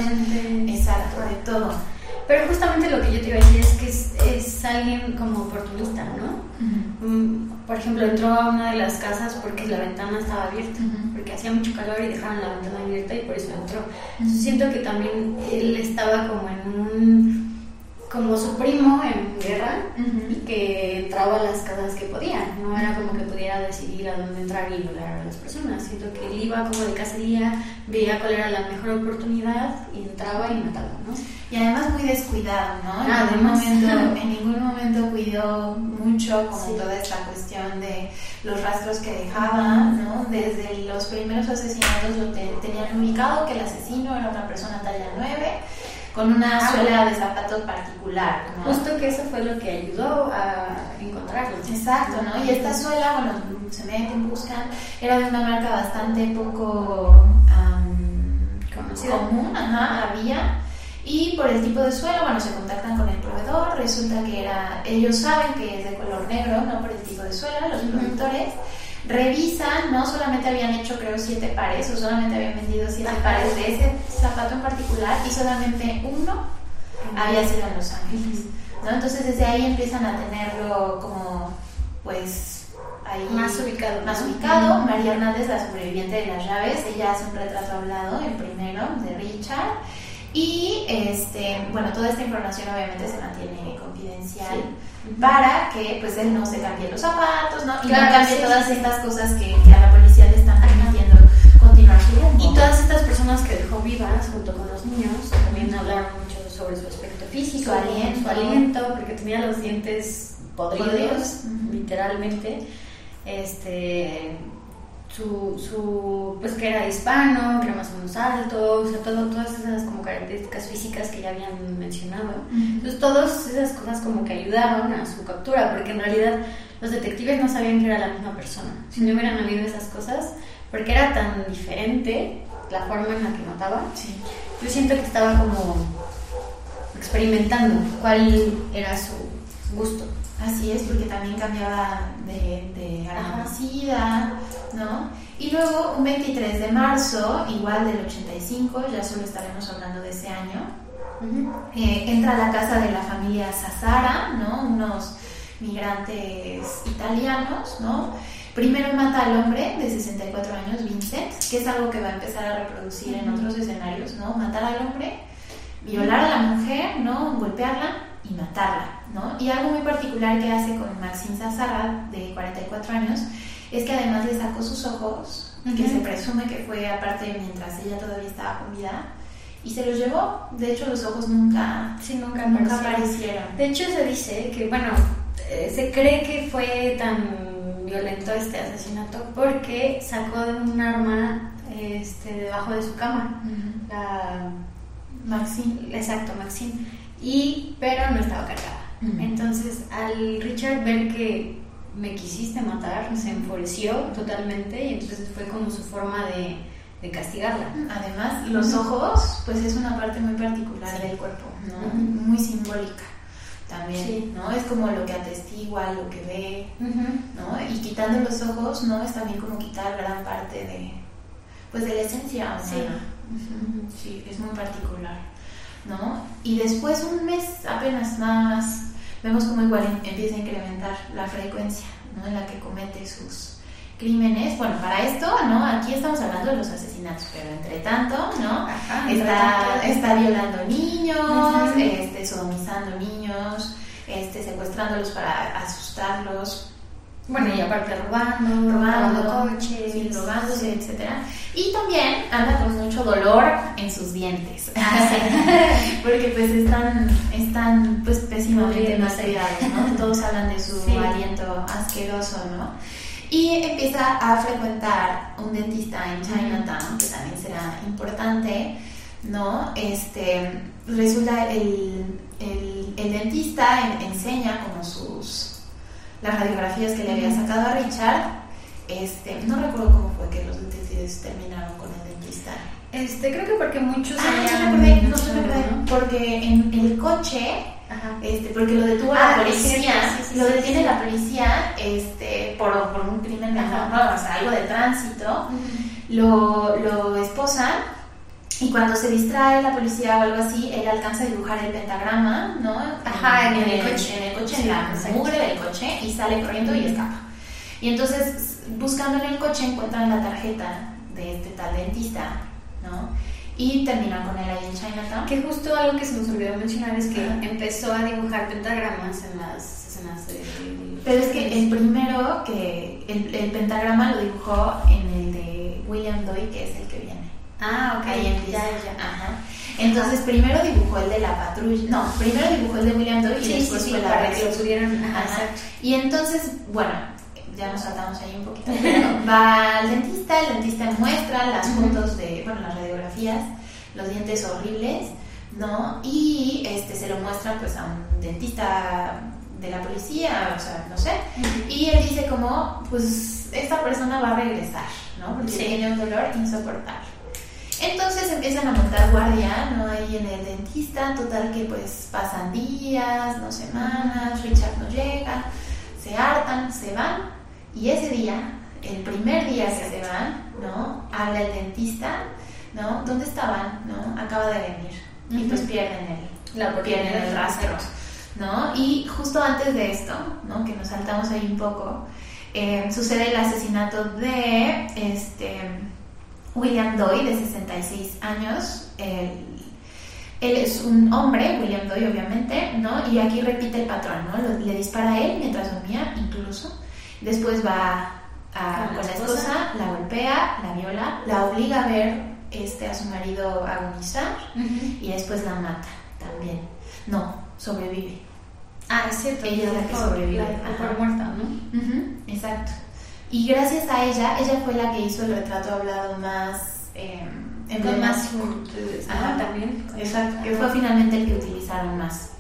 exacto, de todo. Pero justamente lo que yo te iba a decir es que es, es alguien como oportunista, ¿no? Mm, por ejemplo, entró a una de las casas porque la ventana estaba abierta, porque hacía mucho calor y dejaron la ventana abierta y por eso entró. Entonces siento que también él estaba como en un como su primo en guerra y que entraba a las casas que podía, no era como que pudiera decidir a dónde entrar y violar a las personas, siento que él iba como de cacería, veía cuál era la mejor oportunidad y entraba y mataba, ¿no? Y además muy descuidado, ¿no? En, ah, ningún, momento, en ningún momento cuidó mucho como toda esta cuestión de los rastros que dejaba, ¿no? Desde los primeros asesinatos lo tenían ubicado que el asesino era una persona talla 9 con una ah, suela de zapatos particular. ¿no? Justo que eso fue lo que ayudó a encontrarlo. Exacto, ¿no? Y esta suela, bueno, se meten, buscan, era de una marca bastante poco común, ajá, había. Y por el tipo de suelo, bueno, se contactan con el proveedor, resulta que era, ellos saben que es de color negro, no por el tipo de suelo, los productores revisan, no solamente habían hecho creo siete pares o solamente habían vendido siete pares de ese zapato en particular y solamente uno había sido en Los Ángeles. ¿no? Entonces desde ahí empiezan a tenerlo como pues ahí más ubicado. Más ubicado. María Hernández, la sobreviviente de las llaves, ella hace un retrato hablado, el primero, de Richard. Y este, bueno, toda esta información obviamente se mantiene confidencial para que pues él no se cambie los zapatos, ¿no? Y no cambie todas estas cosas que, a la policía le están permitiendo continuar su rumbo. Y todas estas personas que dejó vivas junto con los niños también hablaron mucho sobre su aspecto físico, su aliento, su aliento porque tenía los dientes podridos, literalmente. Este su, su, pues que era hispano, que era más o menos alto, o sea, todo, todas esas como características físicas que ya habían mencionado. Entonces, todas esas cosas como que ayudaron a su captura, porque en realidad los detectives no sabían que era la misma persona. Si no hubieran habido esas cosas, porque era tan diferente la forma en la que mataba, yo siento que estaba como experimentando cuál era su gusto. Así es, porque también cambiaba de, de ¿no? Y luego, un 23 de marzo, igual del 85, ya solo estaremos hablando de ese año, eh, entra a la casa de la familia Sassara, ¿no? Unos migrantes italianos, ¿no? Primero mata al hombre de 64 años, Vincent, que es algo que va a empezar a reproducir en otros escenarios, ¿no? Matar al hombre, violar a la mujer, ¿no? Golpearla y matarla, ¿no? Y algo muy particular que hace con Maxine Zazara, de 44 años, es que además le sacó sus ojos, que se presume que fue aparte mientras ella todavía estaba con vida, y se los llevó. De hecho, los ojos nunca, sí, nunca, aparecieron. De hecho, se dice que, bueno, eh, se cree que fue tan violento este asesinato porque sacó un arma este, debajo de su cama. La Maxine. Exacto, Maxine y, pero no estaba cargada. Entonces, al Richard ver que me quisiste matar, se enfureció totalmente y entonces fue como su forma de, de castigarla. Además, los ojos, pues es una parte muy particular del cuerpo, ¿no? Muy simbólica también, ¿no? Es como lo que atestigua, lo que ve, ¿no? Y quitando los ojos, ¿no? Es también como quitar gran parte de, pues de la esencia Sí. sí, es muy particular. ¿no? Y después un mes apenas más vemos como igual empieza a incrementar la frecuencia ¿no? en la que comete sus crímenes. Bueno, para esto, ¿no? Aquí estamos hablando de los asesinatos, pero entre tanto, ¿no? está, está violando niños, este, sodomizando niños, este, secuestrándolos para asustarlos, Bueno, y aparte robando, robando, robando coches, sí, robándose, etcétera. Y también anda con mucho dolor en sus dientes. Ah, Porque pues están, están pues pésimamente cuidados, ¿no? Todos hablan de su Sí. aliento asqueroso, ¿no? Y empieza a frecuentar un dentista en Chinatown, que también será importante, ¿no? Este, resulta el, el, el dentista en- enseña como sus las radiografías que le había sacado a Richard. Este, no recuerdo cómo fue que los detectives terminaron con el dentista. Este, creo que porque muchos Ah, habían no, me acordé, ¿no? porque en el coche Ajá. este, porque lo detuvo Ah, la policía, cierto, sí, sí, lo detiene la policía este, por, por un crimen menor. ¿no? o sea, algo de tránsito, lo, lo esposan y cuando se distrae la policía o algo así, él alcanza a dibujar el pentagrama, ¿no? Ajá, en el coche. En el coche, Sí, en la exacto. mugre del coche y sale corriendo y escapa. Y entonces, buscando en el coche, encuentran la tarjeta de este tal dentista, ¿no? Y terminan con él ahí en Chinatown. Que justo algo que se nos olvidó mencionar es que empezó a dibujar pentagramas en las escenas de... Pero es que el primero que el, el pentagrama lo dibujó en el de William Doy, que es el que viene. Ah, ok. Ahí empieza. Ya, ya. Ajá. Entonces primero dibujó el de la patrulla. No, primero dibujó el de William Doy y Sí, después sí, fue la para que lo pudieran... Ajá. Y entonces, bueno, ya nos saltamos ahí un poquito. pero va al dentista, el dentista muestra las fotos de, bueno, las radiografías, los dientes horribles, ¿no? Y este se lo muestra pues a un dentista de la policía, o sea, no sé. Y él dice como, pues esta persona va a regresar, ¿no? Porque tiene un dolor insoportable. Entonces empiezan a montar guardia, ¿no? Ahí en el dentista, total que pues pasan días, no semanas, Richard no llega, se hartan, se van, y ese día, el primer día que se van, ¿no? Habla el dentista, ¿no? ¿Dónde estaban? ¿No? Acaba de venir. Y pues pierden el, La pierden el rastro. ¿no? Y justo antes de esto, ¿no? que nos saltamos ahí un poco, eh, sucede el asesinato de este, William Doy, de 66 años. Él, él es un hombre, William Doy obviamente, ¿no? y aquí repite el patrón, ¿no? Lo- le dispara a él mientras dormía, incluso. Después va a- Con la esposa. esposa, la golpea, la viola, la obliga a ver este, a su marido agonizar y después la mata también. No, sobrevive. Ah, es cierto. Ella es la que sobrevive. la por muerta, ¿no? Exacto. Y gracias a ella, ella fue la que hizo el retrato hablado más eh, Con más ¿no? Ajá. También. Exacto, que fue finalmente el que utilizaron más.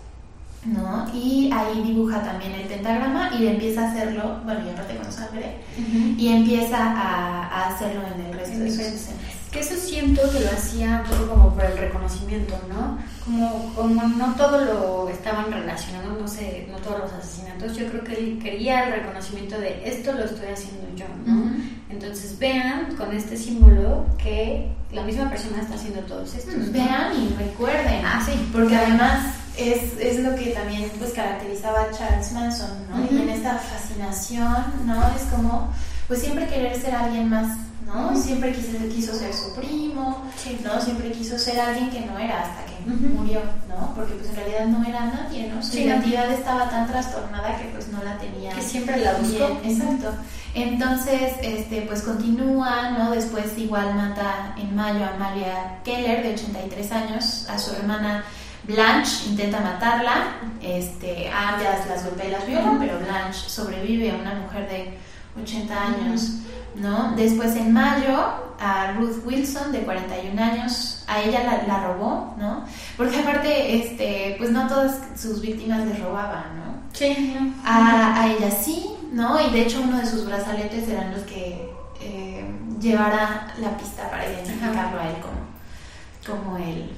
¿no? Y ahí dibuja también el pentagrama y empieza a hacerlo, bueno, ya aparte con sangre, Ujú. y empieza a, a hacerlo en el resto En de sus escenas. Que eso siento que lo hacía un poco como por el reconocimiento, ¿no? Como, como no todo lo estaban relacionando, no sé, no todos los asesinatos, yo creo que él quería el reconocimiento de esto lo estoy haciendo yo, ¿no? Ujú. Entonces vean con este símbolo que la misma persona está haciendo todos estos. ¿no? Vean y recuerden. Ah, sí. Porque además es, es lo que también pues caracterizaba a Charles Manson, ¿no? Ujú. Y en esta fascinación, ¿no? Es como, pues siempre querer ser alguien más, ¿no? Siempre quiso, quiso ser su primo, Sí. ¿no? Siempre quiso ser alguien que no era hasta que murió, ¿no? Porque pues en realidad no era nadie, ¿no? Su Sí, no. identidad estaba tan trastornada que pues no la tenía Que siempre la buscó. Exacto. Entonces, este, pues continúa, ¿no? Después igual mata en mayo a Amalia Keller, de 83 años, a su hermana Blanche, intenta matarla, este, ambas las golpea y las viola, pero Blanche sobrevive a una mujer de 80 años, ¿no? Después en mayo a Ruth Wilson, de 41 años, a ella la, la robó, ¿no? Porque aparte, este, pues no todas sus víctimas le robaban, ¿no? Sí. A, a ella sí, ¿no? Y de hecho uno de sus brazaletes eran los que eh, llevara la pista para identificarlo a él como, como el,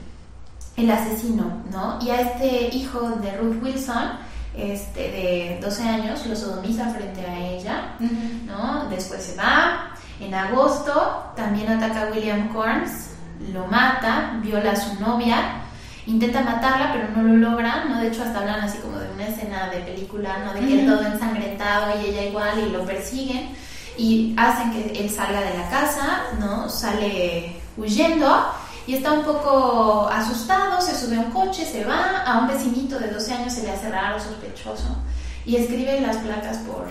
el asesino, ¿no? Y a este hijo de Ruth Wilson, este, de 12 años, lo sodomiza frente a ella. ¿no? Después se va. En agosto también ataca a William Corns, lo mata, viola a su novia, intenta matarla, pero no lo logra, ¿no? De hecho, hasta hablan así como de una escena de película, ¿no? De que él Ujú. todo ensangrentado y ella igual y lo persiguen y hacen que él salga de la casa, ¿no? Sale huyendo y está un poco asustado, se sube a un coche, se va, a un vecinito de 12 años se le hace raro, sospechoso y escribe las placas por,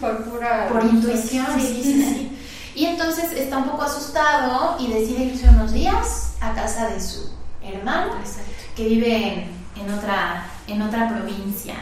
por pura por intuición. Sí, sí, sí. Y entonces está un poco asustado y decide irse unos días a casa de su hermano, que vive en, otra, en otra provincia.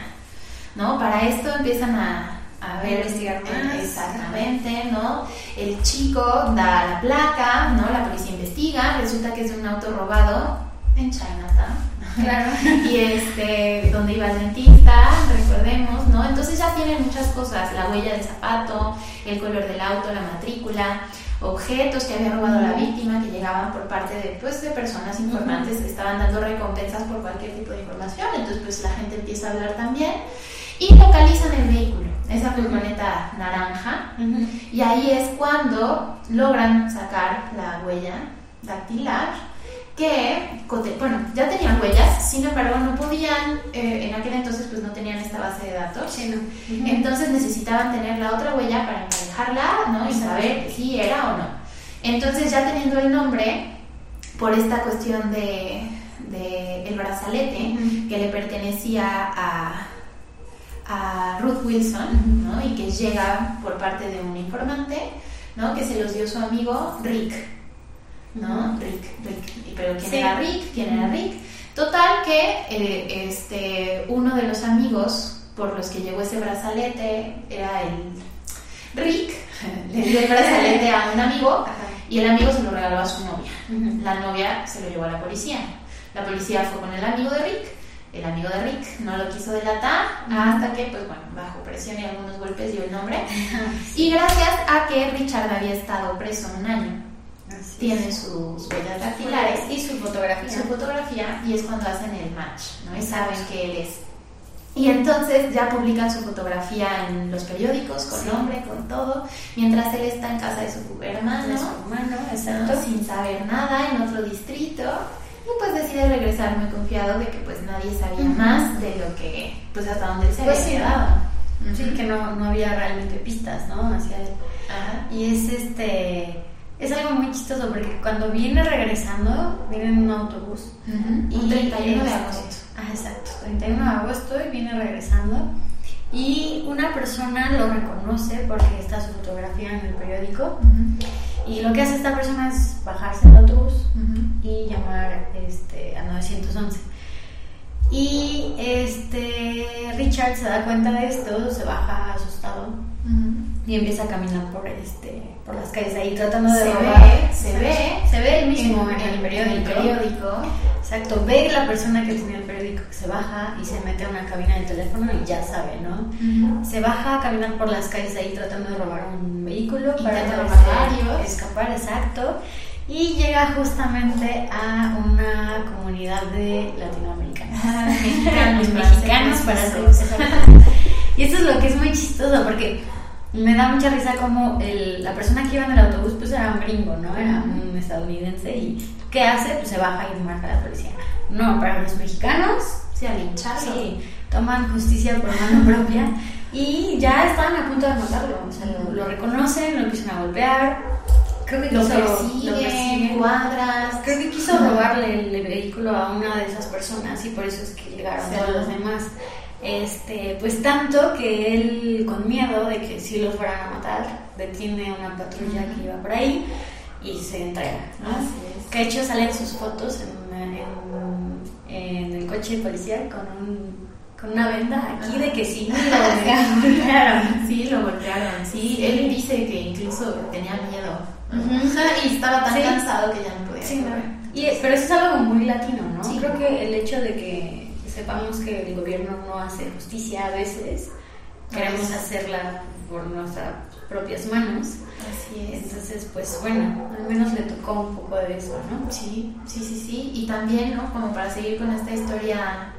¿no? Para esto empiezan a, a ver, investigar más. Exactamente, ¿no? El chico da la placa, ¿no? La policía investiga, resulta que es de un auto robado en Chinatown. Claro. y este, donde iba el dentista, recordemos, ¿no? Entonces ya tienen muchas cosas, la huella del zapato, el color del auto, la matrícula, objetos que había robado la víctima que llegaban por parte de, pues, de personas informantes que estaban dando recompensas por cualquier tipo de información. Entonces, pues la gente empieza a hablar también y localizan el vehículo, esa furgoneta naranja, y ahí es cuando logran sacar la huella dactilar que, bueno, ya tenían huellas, sin embargo no podían, eh, en aquel entonces pues no tenían esta base de datos, entonces necesitaban tener la otra huella para emparejarla, ¿no? Y saber si era o no. Entonces ya teniendo el nombre, por esta cuestión de, de el brazalete que le pertenecía a, a Ruth Wilson, ¿no? Y que llega por parte de un informante, ¿no? Que se los dio su amigo Rick. ¿no? Rick, Rick. Pero ¿quién era Rick? ¿Quién era Rick? Total que eh, este, uno de los amigos por los que llegó ese brazalete era el Rick, le dio el brazalete a un amigo y el amigo se lo regaló a su novia. La novia se lo llevó a la policía. La policía fue con el amigo de Rick, el amigo de Rick no lo quiso delatar hasta que, pues bueno, bajo presión y algunos golpes dio el nombre. y gracias a que Richard había estado preso un año tiene sus huellas dactilares y su fotografía. Su fotografía y es cuando hacen el match, ¿no? Y saben que él es. Y entonces ya publican su fotografía en los periódicos, con nombre, con todo, mientras él está en casa de su hermano, de su hermano exacto. sin saber nada, en otro distrito. Y pues decide regresar muy confiado de que pues nadie sabía más de lo que, pues hasta donde él se pues había sí, quedado. Sí, que no, no había realmente pistas, ¿no? Hacia él. Ajá. Y es este es algo muy chistoso porque cuando viene regresando, viene en un autobús. y un 31 de agosto. Ah, exacto, 31 de agosto y viene regresando. Y una persona lo reconoce porque está su fotografía en el periódico. Y lo que hace esta persona es bajarse del autobús y llamar este, a 911. Y este Richard se da cuenta de esto, se baja asustado y empieza a caminar por este por las calles ahí tratando de se robar. Ve, se ve, se ve el mismo en, el periódico. En el periódico. Exacto, ve la persona que tenía el periódico que se baja y se mete a una cabina de teléfono y ya sabe, ¿no? Se baja a caminar por las calles ahí tratando de robar un vehículo para escapar, exacto. Y llega justamente a una comunidad de latinoamericanos. mexicanos, mexicanos para ser Y esto es lo que es muy chistoso porque me da mucha risa como el, la persona que iba en el autobús pues era un gringo, ¿no? Era un estadounidense y ¿qué hace? Pues se baja y marca a la policía. No, para los mexicanos, sí, al hincharlo. Sí, toman justicia por mano propia y ya estaban a punto de matarlo, o sea, lo, reconocen, lo empiezan a golpear. Creo que lo quiso, persiguen, lo persiguen. cuadras. Creo que quiso robarle el vehículo a una de esas personas y por eso es que llegaron Sí. todos los demás. Este, pues tanto que él, con miedo de que si los fueran a matar, detiene a una patrulla que iba por ahí y se entrega. ¿no? Así es. Que de hecho salen sus fotos en, en- en el coche policial con, un, con una venda aquí de que sí lo golpearon. Sí, lo golpearon. Sí, Sí. él dice que incluso tenía miedo. Y estaba tan Sí. cansado que ya no podía Sí, y, pero eso es algo muy latino, ¿no? Sí. Creo que el hecho de que sepamos que el gobierno no hace justicia a veces, queremos hacerla por nuestras propias manos. Así es. Entonces, pues bueno, al menos le tocó un poco de eso, ¿no? Sí, sí, sí, sí. Y también, ¿no? Como para seguir con esta historia,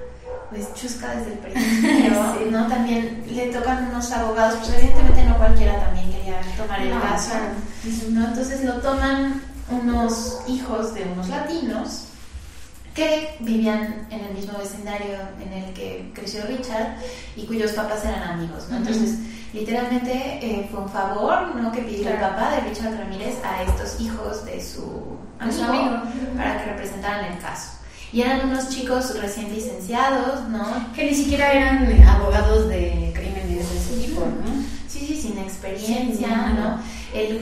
pues chusca desde el principio, Sí. ¿no? También le tocan unos abogados, pues evidentemente no cualquiera también quería tomar el No, caso. ¿no? Entonces lo toman unos hijos de unos latinos que vivían en el mismo vecindario en el que creció Richard y cuyos papás eran amigos, ¿no? Entonces, literalmente eh, fue un favor, ¿no? Que pidió claro. el papá de Richard Ramírez a estos hijos de su amigo, su amigo. para que representaran el caso. Y eran unos chicos recién licenciados, ¿no? Que ni siquiera eran abogados de crímenes de ese tipo, ¿no? Sí, sí, sin experiencia, sí, ¿no? ¿no?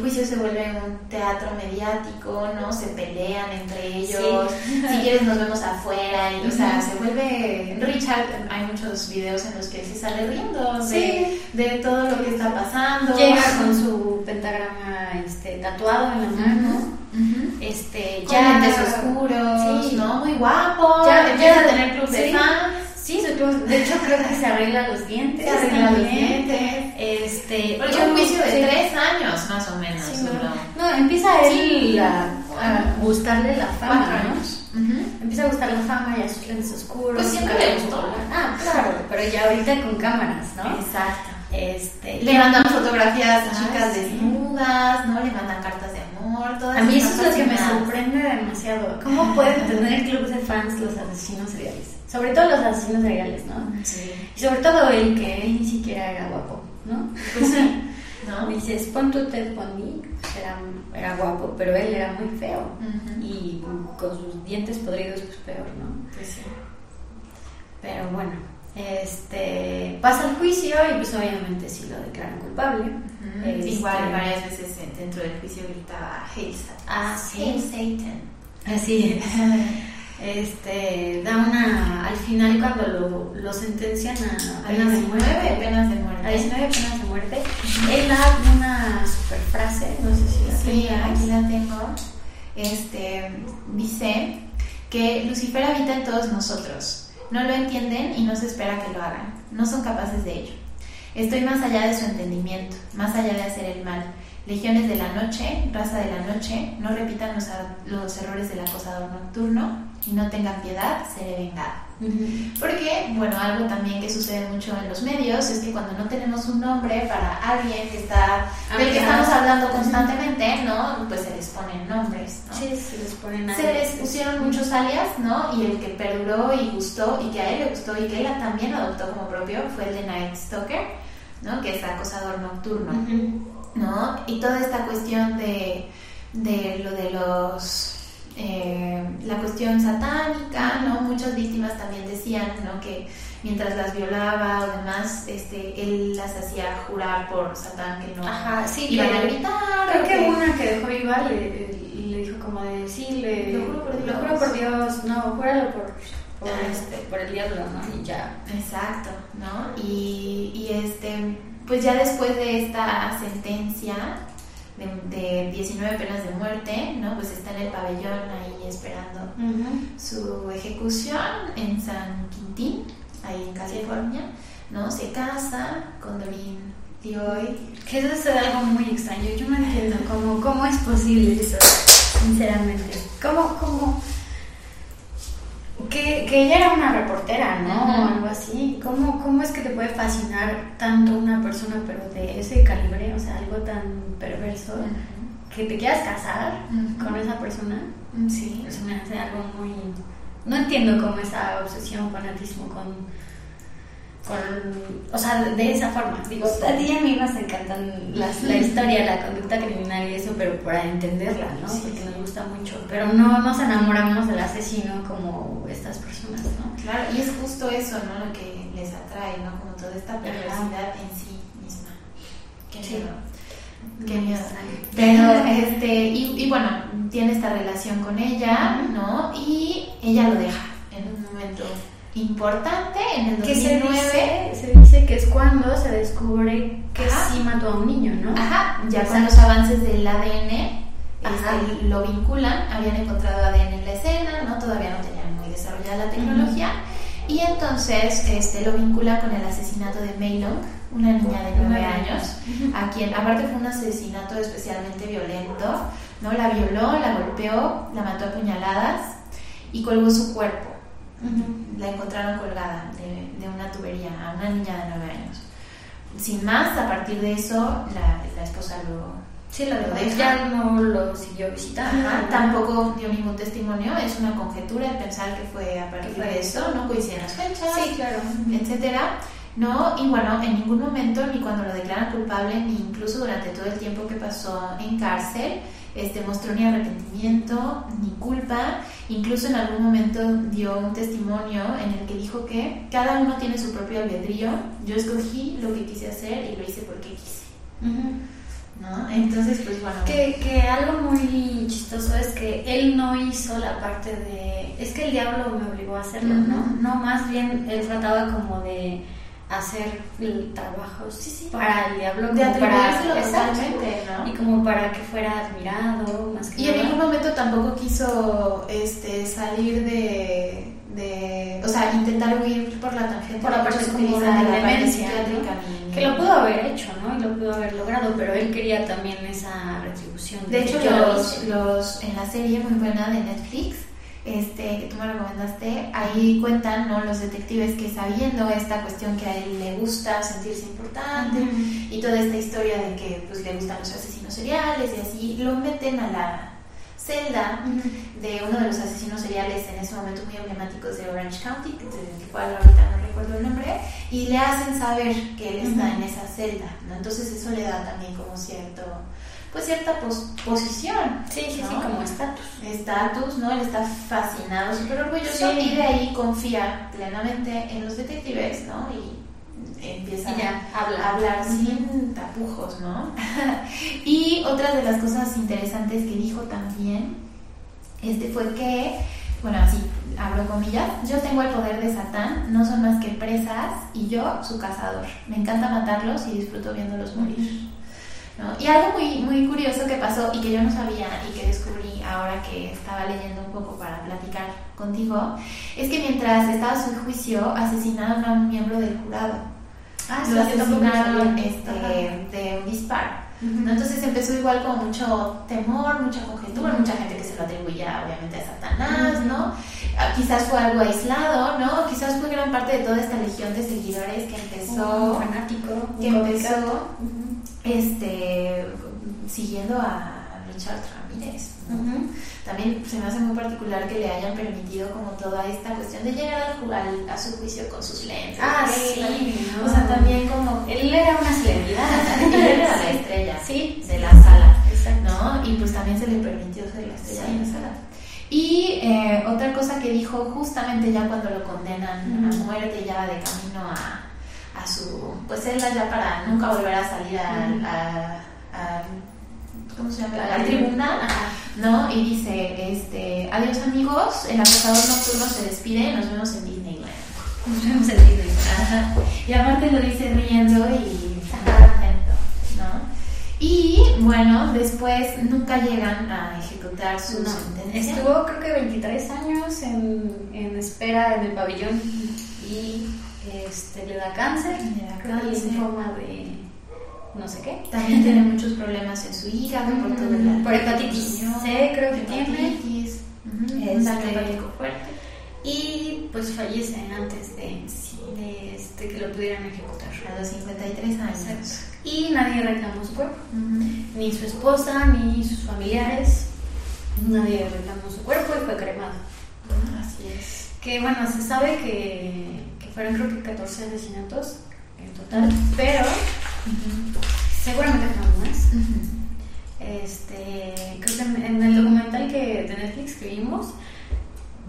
Juicio se vuelve un teatro mediático, ¿no? Se pelean entre ellos. Si quieres nos vemos afuera y, o sea, se vuelve Richard, hay muchos videos en los que él se sale riendo de, de todo lo que está pasando. Llega con su pentagrama este, tatuado en la mano. Este, ya de oscuros, ¿no? Muy guapo. Ya empieza a tener club de fans. Sí, de hecho creo que se arregla los dientes. Se arregla los dientes. Este, Porque un juicio de tres años más o menos. no, empieza él a, a, gustarle la fama, ¿no? Empieza a gustar la fama y a sus lentes oscuros. Pues siempre le gustó. Ah, claro, pero ya ahorita con cámaras, ¿no? Exacto. Este, le mandan fotografías a chicas desnudas, ¿no? Le mandan cartas de amor, todas A mí eso es lo que me sorprende demasiado. ¿Cómo pueden tener clubes de fans los asesinos seriales? Sobre todo los asesinos seriales, ¿no? Sí. Y sobre todo el que ni siquiera era guapo, ¿no? Pues sí. ¿No? Dices, pon tu Ted Bundy, era, era guapo, pero él era muy feo. Y con sus dientes podridos, pues peor, ¿no? Pues sí. Pero bueno, este pasa el juicio y pues obviamente sí lo declaran culpable. Este, Igual varias veces dentro del juicio gritaba Hail Satan. Ah, Hail sí. Satan. Así es. Este, da una, al final cuando lo, lo sentencian a A penas de 19 muerte, penas de a muerte. 19 penas de muerte, él da una super frase, no sé si la Sí, aquí la tengo. Este, dice que Lucifer habita en todos nosotros. No lo entienden y no se espera que lo hagan. No son capaces de ello. Estoy más allá de su entendimiento, más allá de hacer el mal. Legiones de la noche, raza de la noche, no repitan los, los errores del acosador nocturno y no tengan piedad, seré vengada. Ujú. Porque, bueno, algo también que sucede mucho en los medios es que cuando no tenemos un nombre para alguien que está, del que estamos hablando constantemente, ¿no? Pues se les ponen nombres, ¿no? Sí, se les ponen Se les pusieron muchos alias, ¿no? Y el que perduró y gustó y que a él le gustó y que él también adoptó como propio fue el de Night Stalker, ¿no? Que es acosador nocturno. ¿no? Y toda esta cuestión de, de lo de los... eh, la cuestión satánica, ¿no? Muchas víctimas también decían, ¿no? Que mientras las violaba o demás, este, él las hacía jurar por Satán que no Ajá, sí, iban que- a gritar. Creo que una que dejó viva le, le dijo como de decirle, Lo juro por Dios. lo juro por Dios, no, júralo por, por, Ah. este, por el diablo, ¿no? Y ya. Exacto, ¿no? Y, y este, pues ya después de esta sentencia de, de 19 penas de muerte, ¿no? Pues está en el pabellón ahí esperando su ejecución en San Quintín, ahí en California, ¿no? Se casa con Doreen Leoy. Que eso es algo muy extraño. Yo no entiendo cómo, cómo es posible eso, sinceramente. ¿Cómo, cómo? Que, ella era una reportera, ¿no? O algo así. ¿Cómo, ¿Cómo es que te puede fascinar tanto una persona, pero de ese calibre? O sea, algo tan perverso. Que te quieras casar con esa persona. Sí. Se me hace algo muy... No entiendo cómo esa obsesión, fanatismo con... con o sea, de esa forma. Digo, a ti y a mí nos encantan las- la historia, la conducta criminal y eso, pero para entenderla, ¿no? Sí, Porque sí. nos gusta mucho. Pero no nos enamoramos del asesino como estas personas, ¿no? Claro, y es justo eso, ¿no? Lo que les atrae, ¿no? Como toda esta perversidad en sí misma. Qué Sí. miedo. Qué miedo. Pero, este, y, y bueno, tiene esta relación con ella. ¿no? Y ella lo deja en un momento importante, en el Que se 2009. dice, se dice que es cuando se descubre que Ajá. sí mató a un niño, ¿no? Ajá, ya con los avances del ADN este, lo vinculan, habían encontrado ADN en la escena, ¿no? Todavía no tenían muy desarrollada la tecnología. Y entonces este, lo vincula con el asesinato de Meilong, una niña de 9 Nueve años, a quien aparte fue un asesinato especialmente violento, ¿no? La violó, la golpeó, la mató a puñaladas y colgó su cuerpo. La encontraron colgada de, de una tubería a una niña de 9 años. Sin más, a partir de eso, la, la esposa lo, Sí, dejó. deja. Ya no lo siguió visitando. Ajá, tampoco dio ningún testimonio, es una conjetura de pensar que fue a partir fue de esto, no coinciden las fechas, Sí, claro. etcétera. No, y bueno, en ningún momento, ni cuando lo declaran culpable, ni incluso durante todo el tiempo que pasó en cárcel, este, mostró ni arrepentimiento, ni culpa. Incluso en algún momento dio un testimonio en el que dijo que cada uno tiene su propio albedrío. Yo escogí lo que quise hacer y lo hice porque quise. ¿no? Entonces, pues bueno. Que, que algo muy chistoso es que él no hizo la parte de. Es que el diablo me obligó a hacerlo, ¿no? No, más bien él trataba como de hacer el trabajo Sí, sí. para el diablo, de atribuírselo totalmente, ¿no? Y como para que fuera admirado, más que Y en nada. ningún momento tampoco quiso este, salir de, de. O sea, intentar huir por la tangente. Por la parte como de la parte demencia, psiquiátrica, ¿no? Que lo pudo haber hecho, ¿no? Y lo pudo haber logrado, pero él quería también esa retribución. De hecho, yo lo los, los, en la serie muy buena de Netflix, este, que tú me recomendaste, ahí cuentan ¿no? los detectives que sabiendo esta cuestión que a él le gusta sentirse importante y toda esta historia de que pues, le gustan los asesinos seriales y así, lo meten a la celda de uno de los asesinos seriales en ese momento muy emblemáticos de Orange County, que- del cual ahorita no recuerdo el nombre, y le hacen saber que él está en esa celda, ¿no? Entonces eso le da también como cierto, pues cierta pos- posición. Sí, sí, sí, como estatus. Estatus, ¿no? Él está fascinado, súper orgulloso Sí. y de ahí confía plenamente en los detectives, ¿no? Y empieza a hablar sin tapujos, ¿no? y otra de las cosas interesantes que dijo también este fue que, bueno, así abro comillas, yo tengo el poder de Satán, no son más que presas y yo su cazador. Me encanta matarlos y disfruto viéndolos morir. ¿No? Y algo muy, muy curioso que pasó y que yo no sabía y que descubrí ahora que estaba leyendo un poco para platicar contigo, es que mientras estaba su juicio asesinaron a un miembro del jurado. Ah, lo asesinaron este, de un disparo. Entonces empezó igual con mucho temor, mucha conjetura, mucha gente que se lo atribuía obviamente a Satanás. ¿no? Ah, Quizás fue algo aislado, ¿no? Quizás fue gran parte de toda esta legión de seguidores que empezó, fanático, que empezó. Este, siguiendo a Richard Ramírez. ¿no? Ujú. También se me hace muy particular que le hayan permitido como toda esta cuestión de llegar a su juicio con sus lentes. Ah, sí, O no. sea, también como... Él era una celebridad. Él era la estrella Sí. de la sala. Exacto. ¿no? Y pues también se le permitió ser la estrella de la sala. Y eh, otra cosa que dijo justamente ya cuando lo condenan a muerte, ya de camino a, a su pues celda ya para nunca volver a salir al, a, a- ¿cómo se llama? Al al tribunal. ¿no? Y dice, este, adiós amigos, el acosador nocturno se despide, nos vemos en Disneyland. Nos vemos en Disney. Ajá. Y aparte lo dice riendo y atento, ¿no? Y bueno, después nunca llegan a ejecutar su No, sentencia. Estuvo creo que 23 años en, en espera en el pabellón y este, le da cáncer, Le da cáncer. linfoma de no sé qué. También tiene muchos problemas en su hígado por todo el Por hepatitis C creo que tiene. un Este- daño hepático fuerte. Y pues fallece antes de, de este, que lo pudieran ejecutar. A los 53 años. Exacto. Y nadie reclamó su cuerpo. Ujú. Ni su esposa, ni sus familiares. Nadie reclamó su cuerpo y fue cremado. Así es. Que bueno, se sabe que fueron creo que 14 asesinatos en total, pero seguramente fueron más. Este, creo que en, el documental que de Netflix que vimos,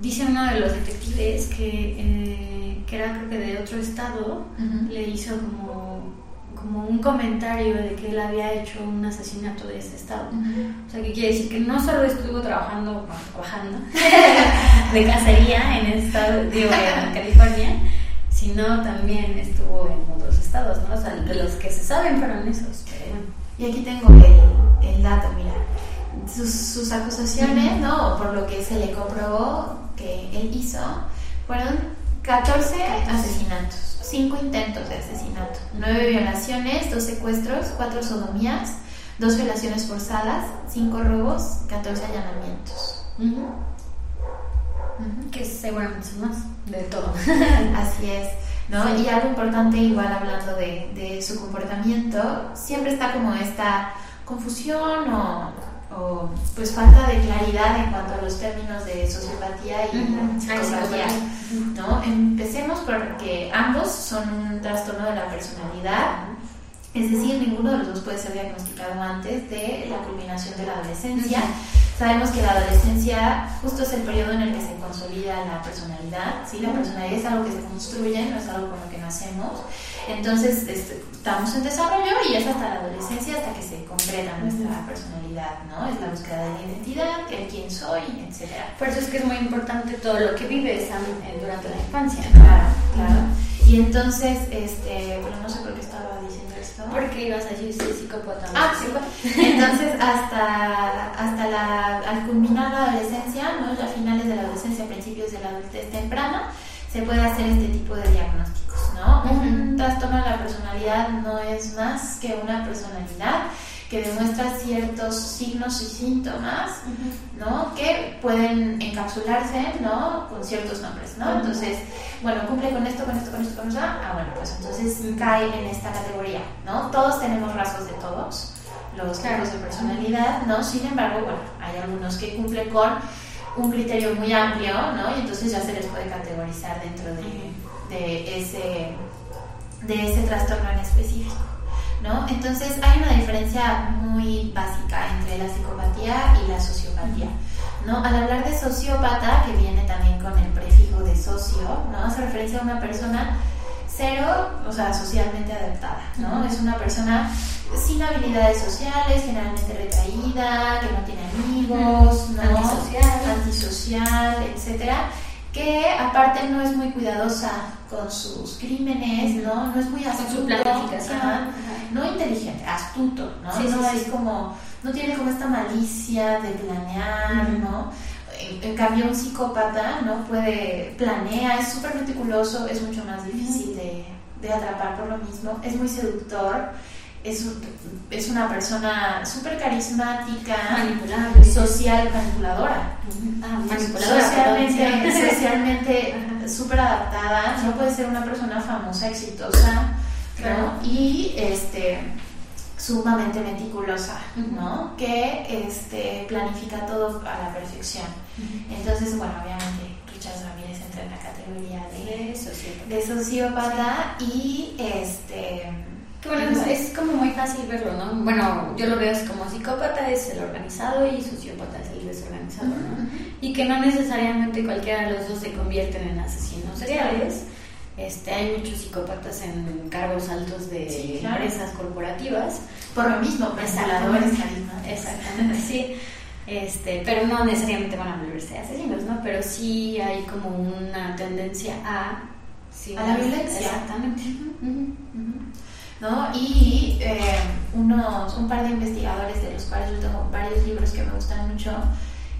dice uno de los detectives que, eh, que era creo que de otro estado, le hizo como, como un comentario de que él había hecho un asesinato de ese estado. O sea, que quiere decir que no solo estuvo trabajando, bueno, trabajando de cacería en estado, digo, en California, sino también estuvo en otros estados, ¿no? O sea, de los que se saben fueron esos. Pero bueno. Y aquí tengo el, el dato, mira. Sus, sus acusaciones, ¿no? Por lo que se le comprobó que él hizo, fueron 14 asesinatos, 5 intentos de asesinato, 9 violaciones, 2 secuestros, 4 sodomías, 2 violaciones forzadas, 5 robos, 14 allanamientos. Ujú. Que seguramente son más de todo. Así es, ¿no? Y algo importante, igual hablando de, de su comportamiento, siempre está como esta confusión o, o, pues falta de claridad en cuanto a los términos de sociopatía y Ujú. psicopatía, ¿no? Empecemos porque ambos son un trastorno de la personalidad, es decir, ninguno de los dos puede ser diagnosticado antes de la culminación de la adolescencia. Sabemos que la adolescencia justo es el periodo en el que se consolida la personalidad, ¿sí? La personalidad es algo que se construye, no es algo con lo que nacemos. Entonces este, estamos en desarrollo y es hasta la adolescencia hasta que se concreta nuestra personalidad, ¿no? Es la búsqueda de la identidad, el quién soy, etc. Por eso es que es muy importante todo lo que vives eh, durante la infancia. Claro, claro. Y entonces, este, bueno, no sé por qué estaba diciendo Porque ibas a decir sí, psicópata. Ah, sí. Entonces, hasta, hasta la, al culminar la adolescencia, ¿no? a finales de la adolescencia, principios de la adultez temprana, se puede hacer este tipo de diagnósticos, ¿no? Un trastorno de la personalidad no es más que una personalidad que demuestra ciertos signos y síntomas, ¿no? Que pueden encapsularse, ¿no? Con ciertos nombres, ¿no? Entonces, bueno, cumple con esto, con esto, con esto, con esto. Ah, bueno, pues entonces cae en esta categoría, ¿no? Todos tenemos rasgos de todos, los tipos de personalidad, ¿no? Sin embargo, bueno, hay algunos que cumplen con un criterio muy amplio, ¿no? Y entonces ya se les puede categorizar dentro de, de ese, de ese trastorno en específico. ¿No? Entonces hay una diferencia muy básica entre la psicopatía y la sociopatía. ¿no? Al hablar de sociópata, que viene también con el prefijo de socio, ¿no? hace referencia a una persona cero, o sea, socialmente adaptada, ¿no? Es una persona sin habilidades sociales, generalmente retraída, que no tiene amigos, ¿no? Antisocial. Antisocial, etcétera que aparte no es muy cuidadosa con sus crímenes, ¿no? No es muy astuto, su planificación. no inteligente, astuto, ¿no? Sí, no sí, es sí. como, no tiene como esta malicia de planear, ¿no? En, en cambio un psicópata, ¿no? Puede, planea, es súper meticuloso, es mucho más difícil de, de atrapar por lo mismo, es muy seductor, es, un- es una persona súper carismática, Manipulable. social, manipuladora Ah, manipuladora. socialmente, socialmente súper adaptada, no puede ser una persona famosa, exitosa, Claro. ¿no? Y este sumamente meticulosa. ¿no? Que este planifica todo a la perfección. Entonces, bueno, obviamente Richard Ramírez entra en la categoría de, De sociópata. de sociópata y este bueno, es, como muy fácil verlo, ¿no? Bueno, yo lo veo es como psicópata es el organizado y sociópata es el desorganizado, ¿no? Y que no necesariamente cualquiera de los dos se convierten en asesinos seriales. Este, hay muchos psicópatas en cargos altos de Sí, claro. empresas corporativas. por lo mismo, manipuladores, Exactamente. Exactamente, sí. Este, pero no necesariamente van a volverse asesinos, ¿no? Pero sí hay como una tendencia a... sí, A la violencia. Exactamente. Ujú. ¿No? Y eh, unos, un par de investigadores de los cuales yo tengo varios libros que me gustan mucho,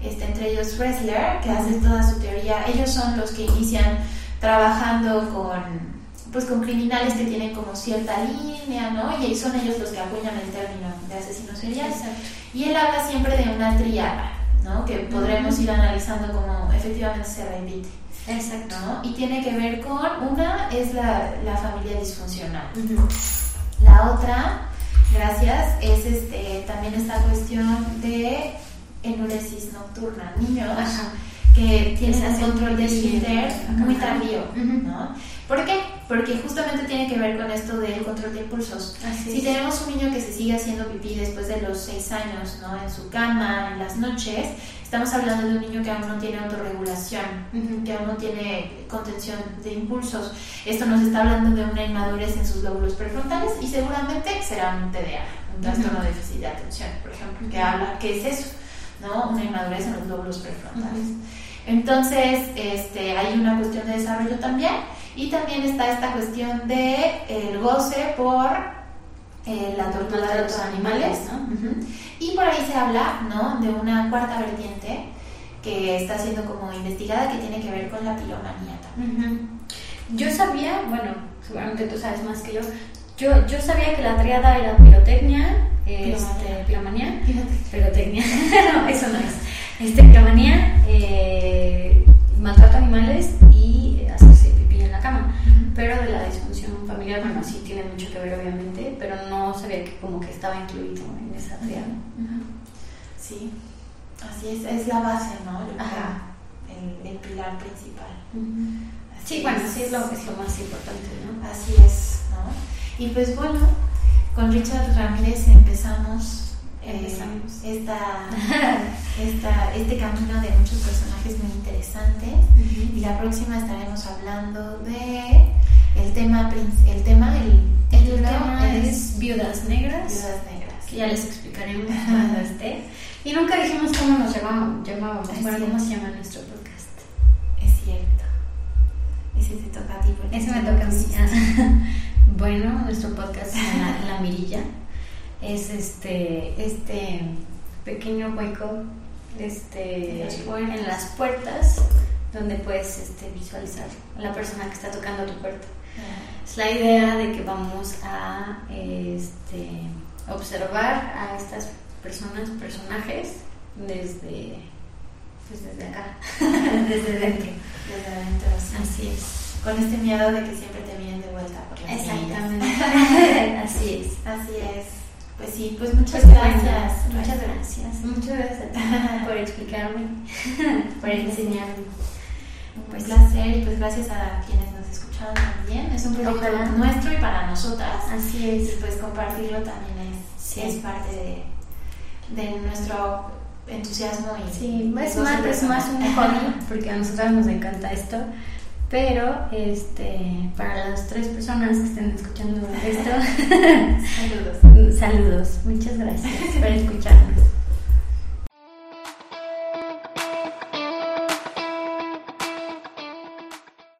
este, entre ellos Ressler, que hace toda su teoría, ellos son los que inician trabajando con pues con criminales que tienen como cierta línea, ¿no? Y son ellos los que acuñan el término de asesino serial. Y él habla siempre de una tríada, ¿no? Que podremos ir analizando como efectivamente se repite, Exacto. ¿no? Y tiene que ver con, una es la, la familia disfuncional. La otra, gracias, es este, también esta cuestión de enuresis nocturna. Niños Ajá. que tienen un control de esfínter muy tardío. ¿Por qué? Porque justamente tiene que ver con esto del control de impulsos. Así Si es. tenemos un niño que se sigue haciendo pipí después de los seis años, ¿no? En su cama, en las noches, estamos hablando de un niño que aún no tiene autorregulación, que aún no tiene contención de impulsos. Esto nos está hablando de una inmadurez en sus lóbulos prefrontales y seguramente será un TDA, un trastorno de déficit de atención, por ejemplo, que habla, ¿qué es eso? ¿No? Una inmadurez en los lóbulos prefrontales. Entonces, este, hay una cuestión de desarrollo también y también está esta cuestión de el goce por eh, la tortura de los animales. ¿no? Ujú. Y por ahí se habla ¿no? de una cuarta vertiente que está siendo como investigada que tiene que ver con la piromanía también. Ujú. Yo sabía, bueno, seguramente tú sabes más que yo. Yo, yo sabía que la triada era pirotecnia, este, piromanía, pirotecnia, no, eso no es. Este, piromanía, eh, maltrato a animales y cama. Pero de la disfunción familiar, bueno, sí tiene mucho que ver, obviamente, pero no sabía que como que estaba incluido en esa triada. Ujú. Sí, así es, es la base, ¿no? Ajá. El, el pilar principal. Sí, bueno, sí es lo, es lo más importante, ¿no? Así es, ¿no? Y pues bueno, con Richard Ramírez empezamos Empezamos. esta, esta, este camino de muchos personajes muy interesantes. Y la próxima estaremos hablando de el tema, el tema, el, El tema es Viudas Negras, Viudas Negras. que ya les explicaremos cuando esté. Y nunca dijimos cómo nos llamamos, llamábamos, bueno, cómo es. se llama nuestro podcast. Es cierto. Ese te toca a ti. Ese me toca a mí. Bueno, nuestro podcast La, La Mirilla. Es este, este pequeño hueco este, En las puertas. en las puertas donde puedes este, visualizar a la persona que está tocando tu puerta. Es la idea de que vamos a este, observar a estas personas, personajes, desde, pues desde acá, desde dentro. Desde adentro, sí. Así es. Con este miedo de que siempre te miren de vuelta por mejillas. Exactamente. Así es. Así es. Pues sí, pues muchas Pues gracias. muchas gracias. Muchas gracias a ti por explicarme, por enseñarme. Un Pues- placer y pues gracias a quienes nos escucharon también. Es un proyecto Ojalá. nuestro y para nosotras. Así Y es. pues compartirlo también es, Sí. es parte de, de nuestro entusiasmo y Sí, es más, es más un hobby porque a nosotras nos encanta esto. Pero este, para las tres personas que estén escuchando esto, Saludos. saludos. Muchas gracias por escucharnos.